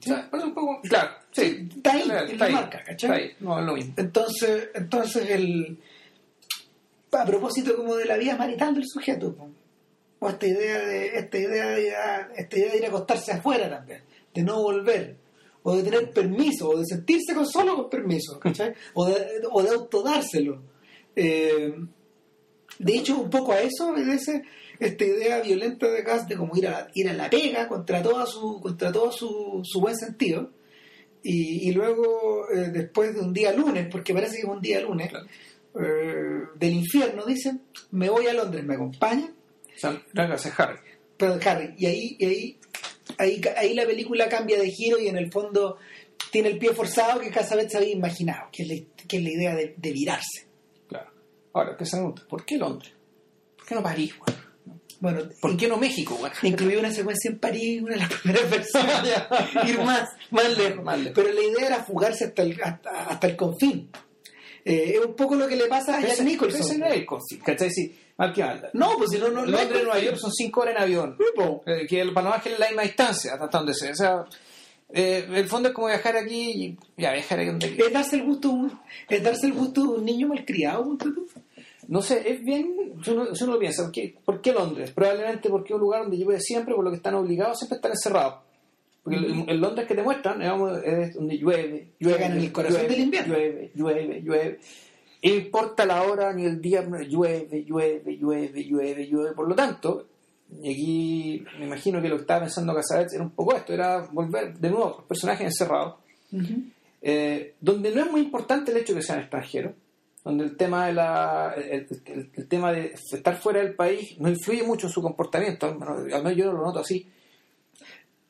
O sea, un poco, claro, sí. Está ahí, Está en la marca, ¿cachai? Está ahí, no es lo mismo. Entonces, entonces el a propósito como de la vida marital del sujeto, o esta idea de esta idea de esta idea de ir a acostarse afuera también, de no volver, o de tener permiso, o de sentirse con solo con permiso, ¿cachai? o de, o de autodárselo. Eh, de hecho, un poco a eso obedece esta idea violenta de Gas de como ir a la, ir a la pega contra toda su contra todo su, su buen sentido y, y luego eh, después de un día lunes porque parece que es un día lunes Claro. eh, del infierno dicen me voy a Londres me sea, hágase Harry. pero Harry y ahí y ahí, ahí ahí la película cambia de giro y en el fondo tiene el pie forzado que Casabet se había imaginado que es la, que es la idea de, de virarse Claro. Ahora, ¿qué se pregunta? ¿Por qué Londres? ¿Por qué no París, güey? Bueno ¿Por qué no México, güey? Incluyó una secuencia en París, una de las primeras versiones, ir más, más lejos. Más lejos. Pero la idea era fugarse hasta el, hasta, hasta el confín. Eh, es un poco lo que le pasa a Jack Nicholson. ese no es el conflicto, ¿cachai? Sí, mal que mal. No, pues si no, no, Londres Nueva confín. York son cinco horas en avión. Eh, que el panorama es la misma distancia, hasta donde sea. O sea, eh, el fondo es como viajar aquí y ya viajar ahí donde Es darse el gusto, es darse el gusto de un niño malcriado, tú. No sé, es bien, si uno, si uno lo piensa, ¿por qué, por qué Londres? Probablemente porque es un lugar donde llueve siempre, por lo que están obligados siempre a estar encerrados. Porque el, el Londres que te muestran digamos, es donde llueve, llueve, en el corazón llueve, del invierno. llueve, llueve, llueve. E importa la hora ni el día, llueve, llueve, llueve, llueve, llueve. Por lo tanto, y aquí me imagino que lo que estaba pensando Casabets era un poco esto, era volver de nuevo a los personajes encerrados eh, donde no es muy importante el hecho de que sean extranjeros, donde el tema de la el, el- el tema de estar fuera del país no influye mucho en su comportamiento, al menos, al menos yo lo noto así.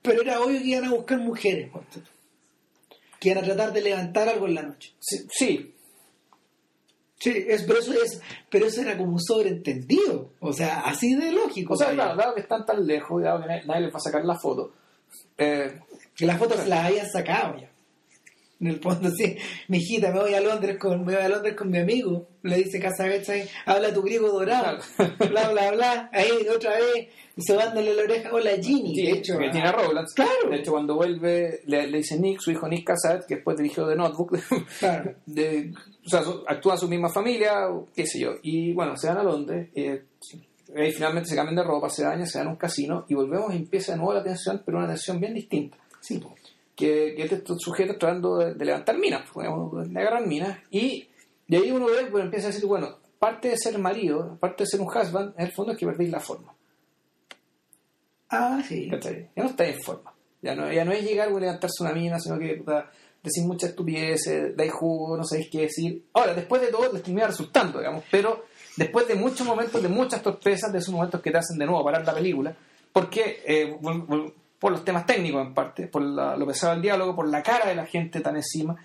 Pero era obvio que iban a buscar mujeres, tú. Que iban a tratar de levantar algo en la noche. Sí, sí, Sí, es, pero, eso es, pero eso era como un sobreentendido. O sea, así de lógico. o sea, claro, dado que están tan lejos, dado que nadie, nadie les va a sacar la foto, eh, Que las fotos las habían sacado ya. En el fondo, sí. Mi hijita, me voy a Londres con, me voy a Londres con mi amigo. Le dice Casabets ahí, habla tu griego dorado. Bla, bla, bla. Ahí, otra vez, sobándole la oreja. Hola, Ginny. sí, de hecho, que tiene a Rowlands. Claro. De hecho, cuando vuelve, le, le dice Nick, su hijo Nick Cassatt, que después dirigió The Notebook, Claro. de, o sea, su- actúa su misma familia, o qué sé yo, y bueno, se van a Londres, eh, ahí finalmente se cambian de ropa, se bañan, se dan a un casino, y volvemos y empieza de nuevo la tensión, pero una tensión bien distinta. Sí, po. Que, que estos sujetos tratando de, de levantar minas, pues, digamos, de agarrar minas, y de ahí uno ve, bueno, empieza a decir, bueno, parte de ser marido, parte de ser un husband, en el fondo es que perdéis la forma. Ah, sí. ¿cachai? Ya no está en forma. Ya no, ya no es llegar o levantarse una mina, sino que puta, decir muchas estupideces, dais jugo, no sabéis qué decir. Ahora, después de todo, les termina resultando, digamos, pero después de muchos momentos, de muchas torpezas, de esos momentos que te hacen de nuevo parar la película, porque eh, por los temas técnicos en parte, por la- lo pesado del diálogo, por la cara de la gente tan encima,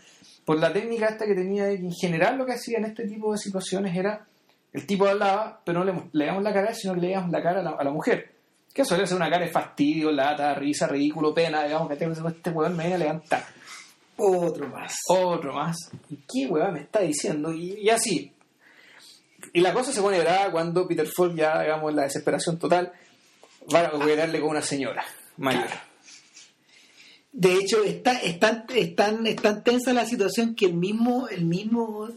por la técnica esta que tenía, y en general lo que hacía en este tipo de situaciones era, el tipo hablaba, pero no le, mo- le damos la cara, sino que le damos la cara a la, a la mujer. Que suele ser una cara de fastidio, lata, risa, ridículo, pena, digamos, que tengo este weón me viene a levantar. Otro más. Otro más. ¿Y qué weón me está diciendo? Y, y así. Y la cosa se pone brava cuando Peter Falk ya, digamos, en la desesperación total, va a gobernarle con una señora mayor. De hecho, está, es, tan, es, tan, es tan tensa la situación que el mismo, el mismo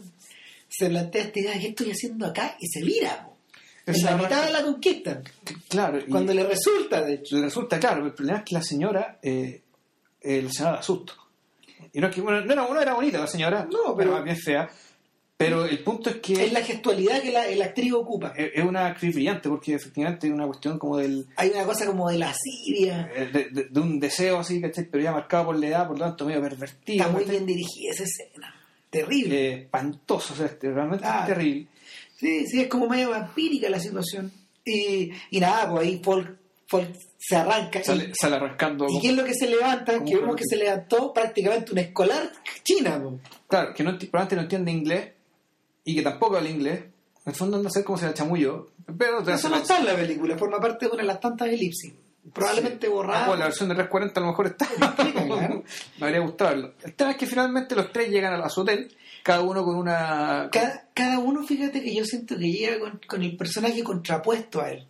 se plantea esta idea, ¿qué estoy haciendo acá? Y se vira. En la mitad de la conquista. Claro, y Cuando le resulta, de hecho. le resulta claro, el problema es que la señora, eh, eh, la señora da susto. Y no es que, bueno, no era, no era bonita la señora, No, pero- era más bien fea, pero el punto es que Es la gestualidad que la, la actriz ocupa. es una actriz brillante, porque efectivamente es una cuestión como del Hay una cosa como de lascivia. eh, de, de- de un deseo así, ¿cachai? Pero ya marcado por la edad, por lo tanto medio pervertido. Está muy ¿cachai? bien dirigida esa escena. Terrible. Eh, espantoso, o sea, este, realmente Ah. es terrible. Sí, sí, es como medio vampírica la situación. Y, y nada, pues ahí Folk, Folk se arranca. Sale, y, sale arrancando. ¿Y qué es lo que se levanta? Que vemos que- se levantó prácticamente una escolar china. pues. Claro, que no, probablemente no entiende inglés y que tampoco habla inglés. En el fondo no sé cómo se la chamulló, pero Eso no está en la película, forma parte de una de las tantas elipsis. Probablemente Ah, borrada. bueno, la versión de 340 a lo mejor está. Me habría gustado verlo. El tema es que finalmente los tres llegan a su hotel, cada uno con una. cada, cada uno, fíjate que yo siento que llega con, con el personaje contrapuesto a él.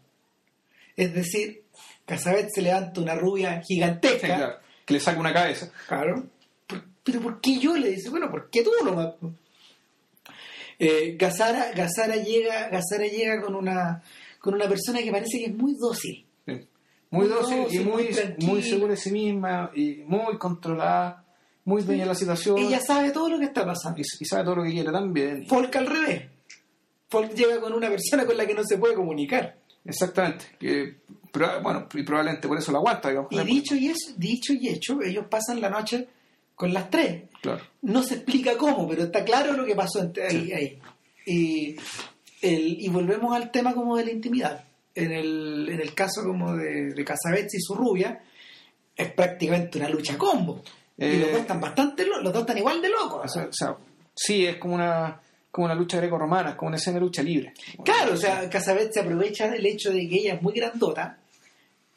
Es decir, Casabet se levanta una rubia Sí, gigantesca. claro, que le saca una cabeza. Claro. Pero ¿por qué yo? Le dice, bueno, ¿por qué tú nomás? Eh, Gazara, Gazara llega, Gazara llega con una con una persona que parece que es muy dócil. Sí. Muy Muy dócil y muy, muy segura de sí misma y muy controlada, muy dueña de la situación Ella sabe todo lo que está pasando. y, y sabe todo lo que quiere también. Folk al revés. Folk llega con una persona con la que no se puede comunicar. Exactamente. Que, pero, bueno, y probablemente por eso la aguanta, digamos. Y dicho y, eso, dicho y hecho, ellos pasan la noche con las tres. Claro. No se explica cómo, pero está claro lo que pasó entre ahí. ahí. Y, el, y volvemos al tema como de la intimidad. En el, en el caso como de, de Casabets y su rubia, es prácticamente una lucha combo. y Eh, los dos están bastante lo- los dos están igual de locos. O sea, o sea, sí, es como una, como una lucha greco-romana, es como una escena de lucha libre. Claro, o sea, Casabet se aprovecha del hecho de que ella es muy grandota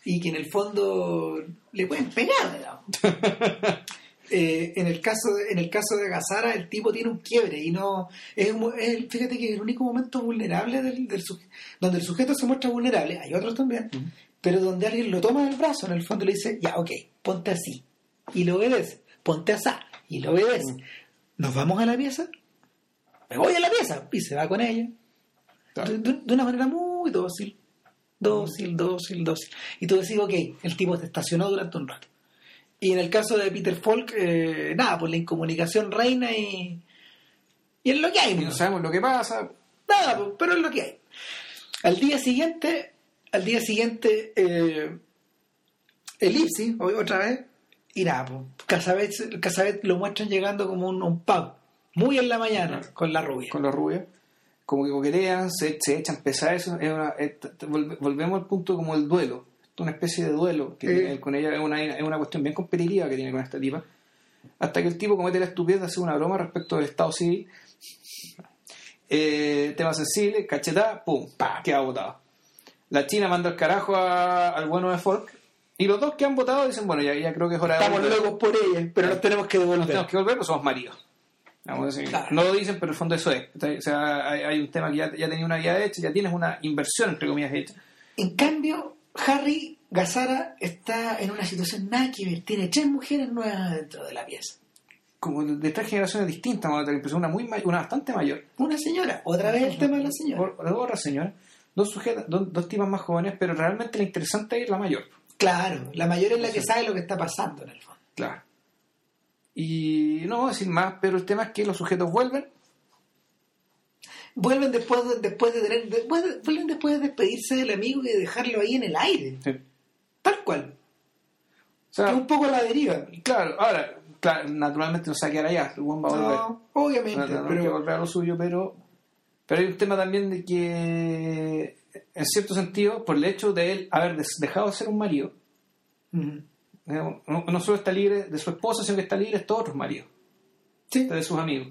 y que en el fondo le pueden pegar. Eh, en el caso de, en el caso de Gazara el tipo tiene un quiebre y no es, fíjate que es el único momento vulnerable del, del suje- donde el sujeto se muestra vulnerable hay otros también pero donde alguien lo toma del brazo en el fondo le dice ya ok ponte así y lo obedece ponte así y lo obedece nos vamos a la pieza me voy a la pieza y se va con ella Claro. de, de- de una manera muy dócil, dócil, dócil, dócil. Y tú decís, ok, el tipo se estacionó durante un rato. Y en el caso de Peter Falk, eh, nada, pues la incomunicación reina y, y es lo que hay. Y no pues. sabemos lo que pasa. Nada, pues, pero es lo que hay. Al día siguiente, al día siguiente, eh, Elipsis, hoy otra vez, y nada, pues, Casabet, Casabet lo muestran llegando como un, un pub, muy en la mañana, con la rubia. con los rubios, como que coquetean, se, se echan pesadas, es una- es- t- volve- volvemos al punto como el duelo, una especie de duelo que Eh. tiene con ella, es una, es una cuestión bien competitiva que tiene con esta tipa, hasta que el tipo comete la estupidez de hacer una broma respecto del estado civil, eh, tema sensible, cachetada, pum, pa, queda botado. La China manda al carajo a- al bueno de Folk, y los dos que han votado dicen, bueno, ya, ya creo que es hora de Estamos locos por ella, pero nos tenemos que Nos devolver. tenemos que volver o somos maridos. Vamos a decir, Claro. No lo dicen, pero en el fondo eso es. O sea, hay, hay un tema que ya, ya tenía una guía hecha, ya tienes una inversión, entre comillas, hecha. En cambio, Harry Gazara está en una situación nada que ver. Tiene tres mujeres nuevas dentro de la pieza. Como de, tres generaciones distintas, una, muy, una bastante mayor. Una señora, otra vez el tema de la señora. Or- Otra señora, dos sujetas, dos, dos tipas más jóvenes, pero realmente la interesante es la mayor. Claro, la mayor es la que sabe lo que está pasando en el fondo. Claro. Y no voy a decir más, pero el tema es que los sujetos vuelven. Vuelven después de, después de tener, después de- vuelven después de despedirse del amigo y de dejarlo ahí en el aire. Sí. Tal cual. O sea, Que un poco a la deriva. claro, ahora, claro, naturalmente no se va a quedar allá, el buen va a volver. No, obviamente, No, no, pero que volver a lo suyo, pero, pero hay un tema también de que, en cierto sentido, por el hecho de él haber dejado de ser un marido, no, no solo está libre de su esposa, sino que está libre de todos otros maridos, Sí. de sus amigos.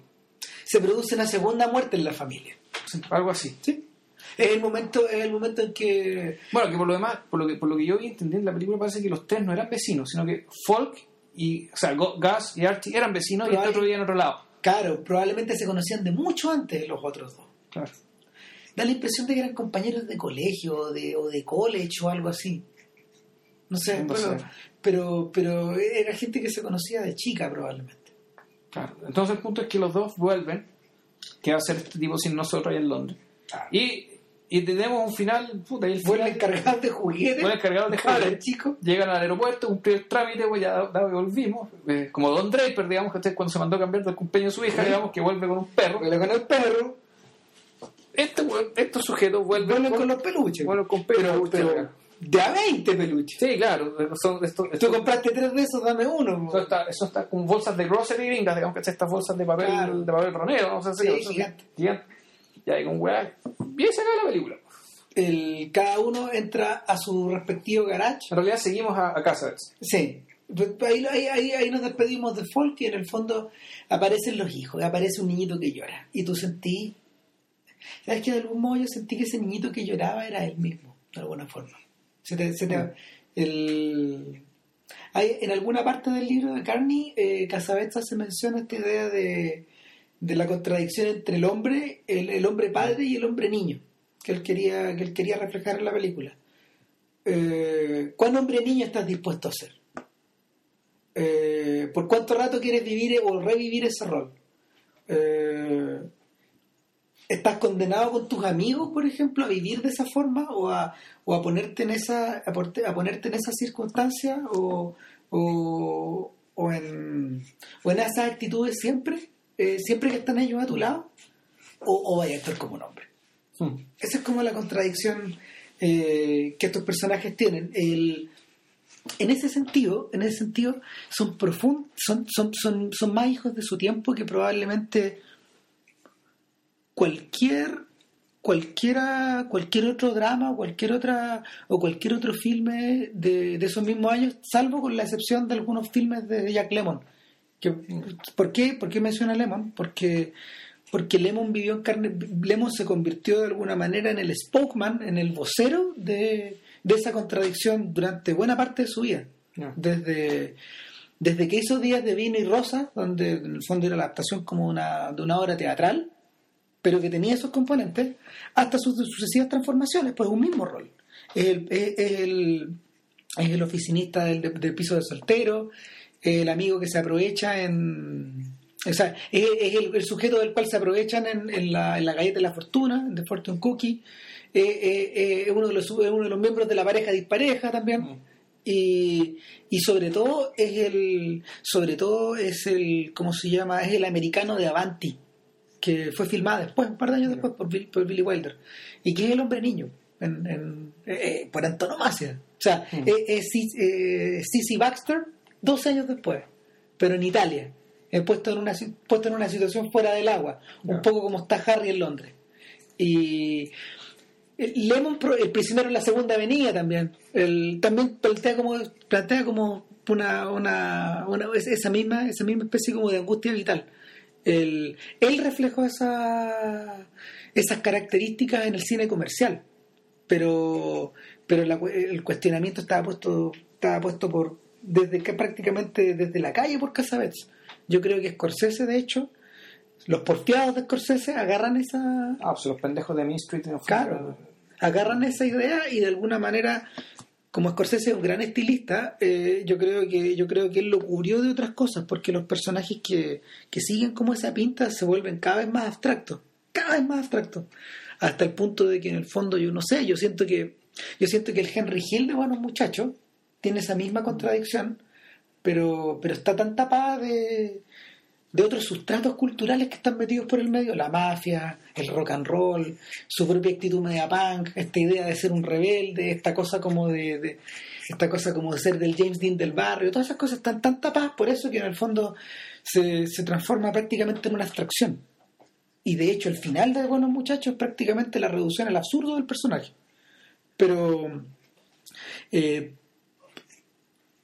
Se produce una segunda muerte en la familia. Sí, Algo así. Sí. Es el momento, es el momento en que Bueno, que por lo demás, por lo que, por lo que yo vi entendí en la película, parece que los tres no eran vecinos, sino que Folk y, o sea, Gus y Archie eran vecinos y Pero este otro vivía en otro lado. Claro, probablemente se conocían de mucho antes los otros dos. Claro. Da la impresión de que eran compañeros de colegio o de, o de college o algo así. No sé, No sé. pero, pero era gente que se conocía de chica probablemente. Claro. Entonces el punto es que los dos vuelven, que va a ser este tipo sin nosotros allá en Londres. Y y tenemos un final, puta, y el Vuelven final- cargados de juguetes. Vuelven cargados de juguetes. chicos. Llegan al aeropuerto, cumplir el trámite, pues ya da- volvimos. Eh, como Don Draper, digamos, que usted cuando se mandó a cambiar del cumpleaños de su hija, digamos, que vuelve con un perro. Vuelven con el perro. Este, estos sujetos vuelven, Vuelven con los peluches. vuelven con peluches, pero. De a 20 peluches. Sí, claro. Son, esto, Tú esto- compraste tres de esos, dame uno. eso, está, eso está con bolsas de grocery gringas, digamos que es estas bolsas de papel, Claro. de papel ronero, no sé si Sí, gigante. gigante. Y ahí con weá. Bien se acaba la película. El, cada uno entra a su respectivo garage. En realidad seguimos a, a casa. Sí. Ahí, ahí, ahí, ahí nos despedimos de Folk y en el fondo aparecen los hijos, aparece un niñito que llora. Y tú sentí, ¿sabes que De algún modo yo sentí que ese niñito que lloraba era él mismo, de alguna forma. Se te- se te- el- hay, en alguna parte del libro de Carney, eh, se menciona esta idea de, de la contradicción entre el hombre, el, el hombre padre y el hombre niño, que él quería, que él quería reflejar en la película. Eh, ¿Cuán hombre niño estás dispuesto a ser? Eh, ¿Por cuánto rato quieres vivir o revivir ese rol? Eh, ¿Estás condenado con tus amigos, por ejemplo, a vivir de esa forma o a, o a ponerte en esa a, ponerte en esa circunstancia o, o, o en, o en esas actitudes siempre, eh, siempre que están ellos a tu lado? ¿O, o vaya a actuar como un hombre? Hmm. Esa es como la contradicción eh, que estos personajes tienen. El, en ese sentido, en ese sentido, son profundos, son, son, son, son más hijos de su tiempo que probablemente cualquier cualquiera cualquier otro drama o cualquier otra o cualquier otro filme de, de esos mismos años salvo con la excepción de algunos filmes de Jack Lemmon. Que, ¿por, qué, ¿por qué menciona Lemon? porque porque Lemon vivió en carne Lemon se convirtió de alguna manera en el spokesman en el vocero de, de esa contradicción durante buena parte de su vida. Desde desde que hizo Días de Vino y Rosa, donde en el fondo era la adaptación como una, de una obra teatral, pero que tenía esos componentes, hasta sus sucesivas transformaciones, pues un mismo rol. Es el, es el, es el oficinista del, del piso de soltero, el amigo que se aprovecha en... O sea, es, es el, el sujeto del cual se aprovechan en, en la, en la galleta de la fortuna, de Fortune Cookie, eh, eh, eh, es uno, de los, es uno de los miembros de la pareja dispareja también. Mm. Y, y sobre todo es el sobre todo es el cómo se llama es el americano de Avanti que fue filmada después un par de años después por, Bill- por Billy Wilder y que es el hombre niño en, en- eh, eh, por antonomasia o sea Mm. es, Cis- eh, Sissy Baxter dos años después pero en Italia eh, puesto en una puesto en una situación fuera del agua un poco como está Harry en Londres y Lemon, el prisionero en la segunda avenida también, el, también plantea como, plantea como una, una, una- esa misma, esa misma especie como de angustia vital. El, él reflejó esa, esas características en el cine comercial, pero, pero la el cuestionamiento estaba puesto, estaba puesto por desde que prácticamente desde la calle por Casabets. Yo creo que Scorsese, de hecho, los porfiados de Scorsese agarran esa, Ah, pues los pendejos de Main Street no Claro, agarran esa idea y de alguna manera, como Scorsese es un gran estilista, eh, yo creo que yo creo que él lo cubrió de otras cosas, porque los personajes que, que siguen como esa pinta se vuelven cada vez más abstractos, cada vez más abstractos, hasta el punto de que en el fondo yo no sé, yo siento que yo siento que el Henry Hill de Buenos Muchachos tiene esa misma contradicción, pero pero está tan tapada de de otros sustratos culturales que están metidos por el medio, la mafia, el rock and roll, su propia actitud media punk, esta idea de ser un rebelde, esta cosa como de, esta cosa como de ser del James Dean del barrio, todas esas cosas están tan tapadas por eso que en el fondo se, se transforma prácticamente en una abstracción. Y de hecho el final de Buenos Muchachos es prácticamente la reducción al absurdo del personaje. Pero eh,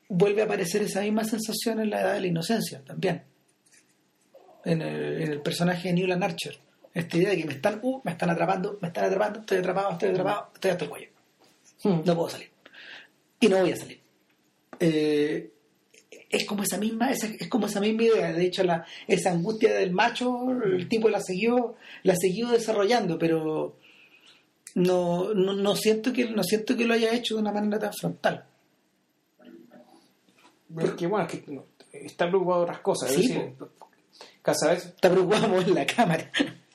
vuelve a aparecer esa misma sensación en la edad de la inocencia también en el, en el personaje de Newland Archer. Esta idea de que me están, uh, me están atrapando, me están atrapando, estoy atrapado, estoy atrapado, estoy hasta el cuello. Hmm. No puedo salir. Y no voy a salir. Eh, es como esa misma, esa- es como esa misma idea. De hecho, la, esa angustia del macho, el tipo la siguió, la siguió desarrollando, pero no, no, no siento que no siento que lo haya hecho de una manera tan frontal. Porque bueno, es que está preocupado de otras cosas. Sí, es decir, Casabets Está preocupado en la cámara.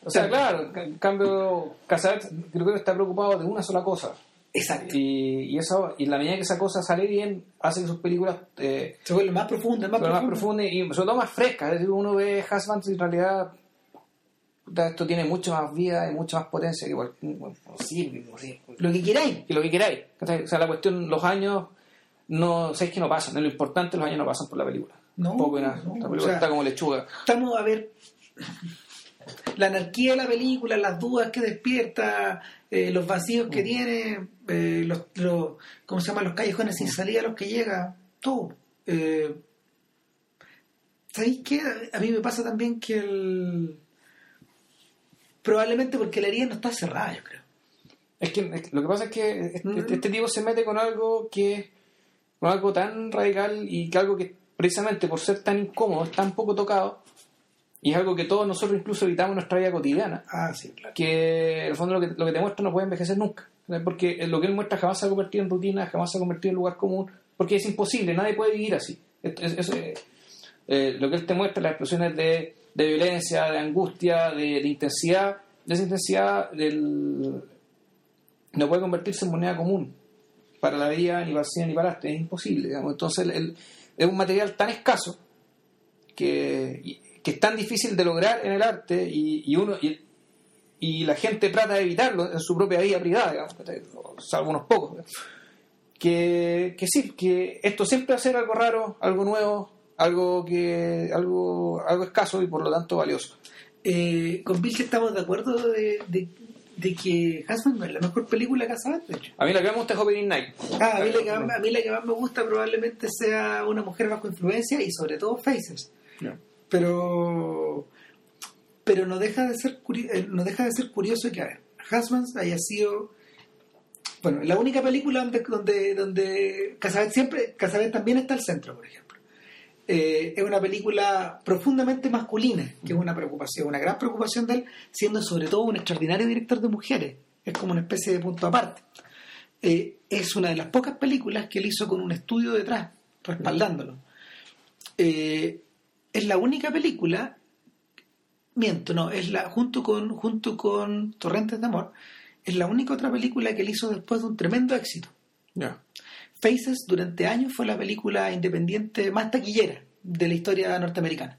O sea, claro, en cambio, Casabets creo que está preocupado de una sola cosa. Exacto. Y, y eso y la medida que esa cosa sale bien, hace que sus películas eh, Se vuelve más profunda, más profundas y sobre todo más frescas. Es decir, uno ve Husbands y en realidad esto tiene mucho más vida y mucha más potencia que cualquier sí, sí, Lo que queráis. que lo que queráis. O sea, la cuestión, los años, no sabéis que no pasan. Lo importante, los años no pasan por la película. No, Poco y nada. no, la o película sea- está como lechuga. Estamos a ver la anarquía de la película, las dudas que despierta, eh, los vacíos Mm. que tiene, eh, los, los, ¿cómo se llama? Los callejones sin salida a los que llega, todo. Eh, ¿Sabéis qué? A mí me pasa también que el... Probablemente porque la herida no está cerrada, yo creo. Es que es que lo que pasa es que este, Mm. este tipo se mete con algo que con algo tan radical y que algo que precisamente por ser tan incómodo, es tan poco tocado y es algo que todos nosotros incluso evitamos en nuestra vida cotidiana, Ah, sí, claro. que en el fondo lo que, lo que te muestra no puede envejecer nunca, porque lo que él muestra jamás se ha convertido en rutina, jamás se ha convertido en lugar común, porque es imposible, nadie puede vivir así. Es- eh, eh, lo que él te muestra, las expresiones de, de violencia, de angustia, de, de intensidad, de esa intensidad del, no puede convertirse en moneda común para la vida, ni para el cine, ni para el arte, es imposible. digamos. Entonces el- es un material tan escaso que, que es tan difícil de lograr en el arte y, y uno y, y la gente trata de evitarlo en su propia vida privada, digamos, salvo unos pocos. Que, que sí, que esto siempre va a ser algo raro, algo nuevo, algo que algo algo escaso y por lo tanto valioso. Eh, con Bill estamos de acuerdo de, de, de que Husband no es la mejor película que ha hecho. A mí la que me gusta es Opening Night. Ah, a, mí la que más, a mí la que más me gusta probablemente sea una mujer bajo influencia y sobre todo Faces. Ya. Pero pero no deja de ser eh, no deja de ser curioso que a ver, Husbands haya sido bueno, la única película donde donde donde Casabet siempre Casabet también está al centro, por ejemplo. Eh, es una película profundamente masculina, que es una preocupación, una gran preocupación de él, siendo sobre todo un extraordinario director de mujeres. Es como una especie de punto aparte. Eh, es una de las pocas películas que él hizo con un estudio detrás, respaldándolo. Eh, es la única película, miento, no, es la junto con junto con Torrentes de Amor, es la única otra película que él hizo después de un tremendo éxito. Ya. Faces durante años fue la película independiente más taquillera de la historia norteamericana.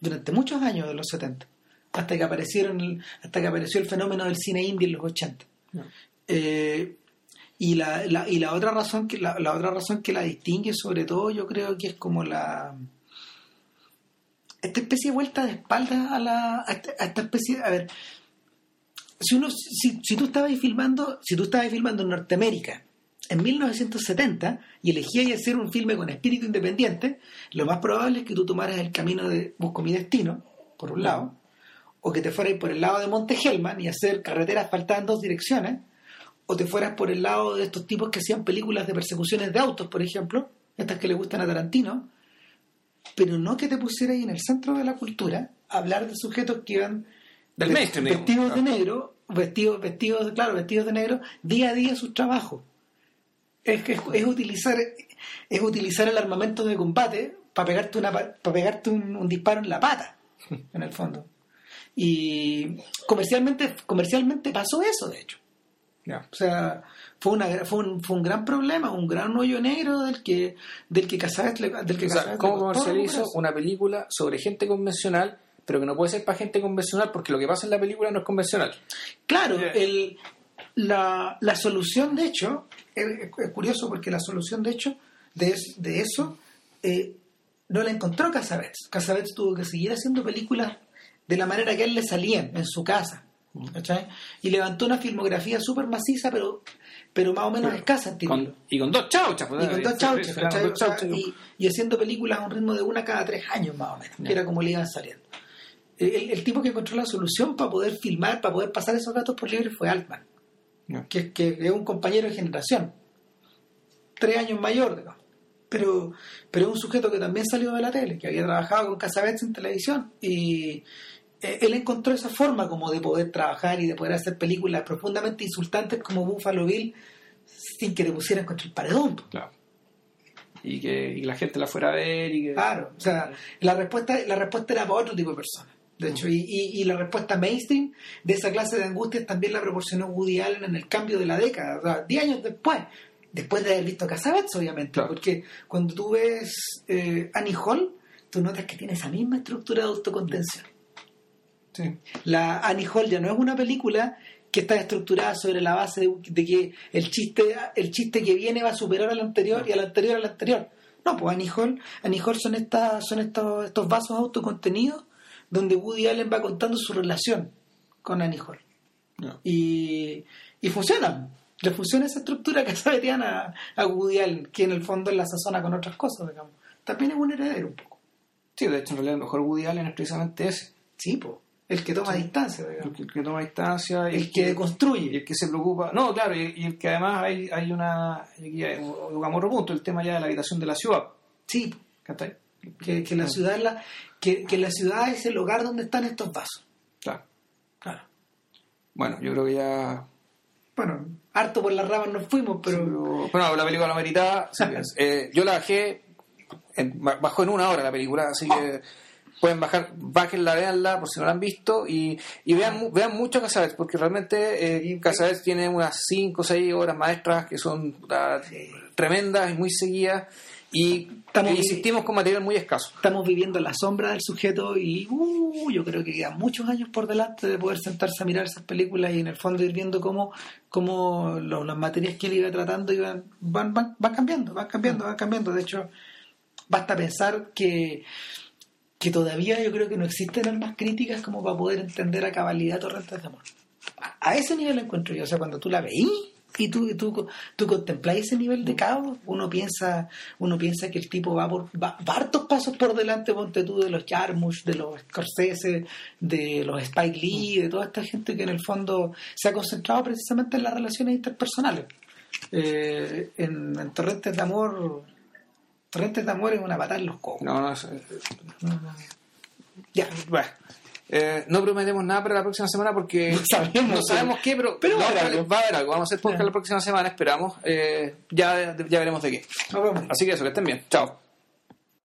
Durante muchos años de los 70. Hasta que aparecieron el- hasta que apareció el fenómeno del cine indie en los 80. Ya. Eh, y la, la- y la otra razón que la, la otra razón que la distingue sobre todo yo creo que es como la esta especie de vuelta de espaldas a la a esta, a esta especie a ver si uno si, si tú estabas filmando si tú estabas filmando en Norteamérica en 1970 y elegías hacer un filme con espíritu independiente lo más probable es que tú tomaras el camino de Busco mi destino por un lado o que te fueras por el lado de Monte Hellman y hacer carreteras asfaltadas en dos direcciones o te fueras por el lado de estos tipos que hacían películas de persecuciones de autos, por ejemplo, estas que le gustan a Tarantino, pero no que te pusieras en el centro de la cultura a hablar de sujetos que iban Del vestidos de negro, vestidos, vestidos, claro, vestidos de negro, día a día sus trabajos. Es que es, es utilizar es utilizar el armamento de combate para pegarte una para pegarte un, un disparo en la pata, en el fondo. Y comercialmente comercialmente pasó eso, de hecho. Ya. O sea, fue, una, fue, un, fue un gran problema, un gran hoyo negro del que del que Casares le, del que O sea, ¿cómo recuperarse. una película sobre gente convencional, pero que no puede ser para gente convencional porque lo que pasa en la película no es convencional? Claro, Yeah. el, la, la solución de hecho, es, es curioso porque la solución de hecho de, de eso eh, no la encontró Casabets. Casabets tuvo que seguir haciendo películas de la manera que a él le salían en su casa. ¿cachai? Y levantó una filmografía súper maciza, pero, pero más o menos escasa en título. Con- y con dos chauchas. pues, y con dos eh, chauchas, ¿cachai? dos O sea, chauchas. y, y haciendo películas a un ritmo de una cada tres años más o menos, que era como le iban saliendo. El, el tipo que encontró la solución para poder filmar, para poder pasar esos datos por libre fue Altman, Ya. que, que es un compañero de generación, tres años mayor, digamos. Pero, pero es un sujeto que también salió de la tele, que había trabajado con Casabets en televisión y eh, él encontró esa forma como de poder trabajar y de poder hacer películas profundamente insultantes como Buffalo Bill sin que te pusieran contra el paredón. Claro. Y que y la gente la fuera a ver y que... Claro, o sea, la respuesta, la respuesta era para otro tipo de personas. De hecho, y, y- y la respuesta mainstream de esa clase de angustias también la proporcionó Woody Allen en el cambio de la década, o sea, 10 años después, después de haber visto Casabets, obviamente, Claro. porque cuando tú ves eh, Annie Hall, tú notas que tiene esa misma estructura de autocontención. Sí. La Annie Hall ya no es una película que está estructurada sobre la base de, de que el chiste, el chiste que viene va a superar al anterior y al anterior al anterior. No, pues Annie Hall, Annie Hall son, estas, son estos, estos vasos autocontenidos donde Woody Allen va contando su relación con Annie Hall. No. Y, y funciona. Le funciona esa estructura casabetiana a Woody Allen, que en el fondo la sazona con otras cosas, digamos. También es un heredero un poco. Sí, de hecho, en realidad, el mejor Woody Allen es precisamente ese. Sí. El que toma distancia, El digamos. que, el que toma distancia El que construye. el que se preocupa. No, claro, y, y el que además hay, hay una. Aquí hay un, punto, el tema ya de la habitación de la ciudad. Sí, ¿Cachai? Que, que la ciudad es la, que, que la ciudad es el lugar donde están estos vasos. Claro. Claro. Bueno, yo creo que ya. Bueno, harto por las ramas nos fuimos, pero Pero, bueno, la película lo meritaba. que, eh, yo la bajé. En, bajó en una hora la película, así que pueden bajar, bájenla, veanla por si no la han visto y, y vean, vean mucho Casabets, porque realmente eh, Casabets tiene unas 5 o 6 horas maestras que son tremendas y muy seguidas y Estamos- insistimos con material muy escaso. estamos viviendo la sombra del sujeto y uh, yo creo que quedan muchos años por delante de poder sentarse a mirar esas películas y en el fondo ir viendo cómo, cómo lo- las materias que él iba tratando iban, van, van, van cambiando, van cambiando, van cambiando. De hecho, basta pensar que, que todavía yo creo que no existen armas críticas como para poder entender a cabalidad Torrentes de Amor. A, a ese nivel encuentro yo, o sea, cuando tú la veís y tú, y tú, tú contemplas ese nivel de caos, uno piensa, uno piensa que el tipo va por va, va hartos pasos por delante, ponte tú, de los Jarmusch, de los Scorsese, de los Spike Lee, de toda esta gente que en el fondo se ha concentrado precisamente en las relaciones interpersonales. Eh, en, en Torrentes de Amor, Torrentes de Amor es una patada en los cocos. No, no, es- Ya, Bueno, eh, no prometemos nada para la próxima semana porque No sabemos, no sabemos qué, pero, pero va a no, haber algo. va a haber algo. Vamos a hacer podcast la próxima semana, esperamos. Eh, ya, ya veremos de qué. Así que eso, que estén bien. Chao.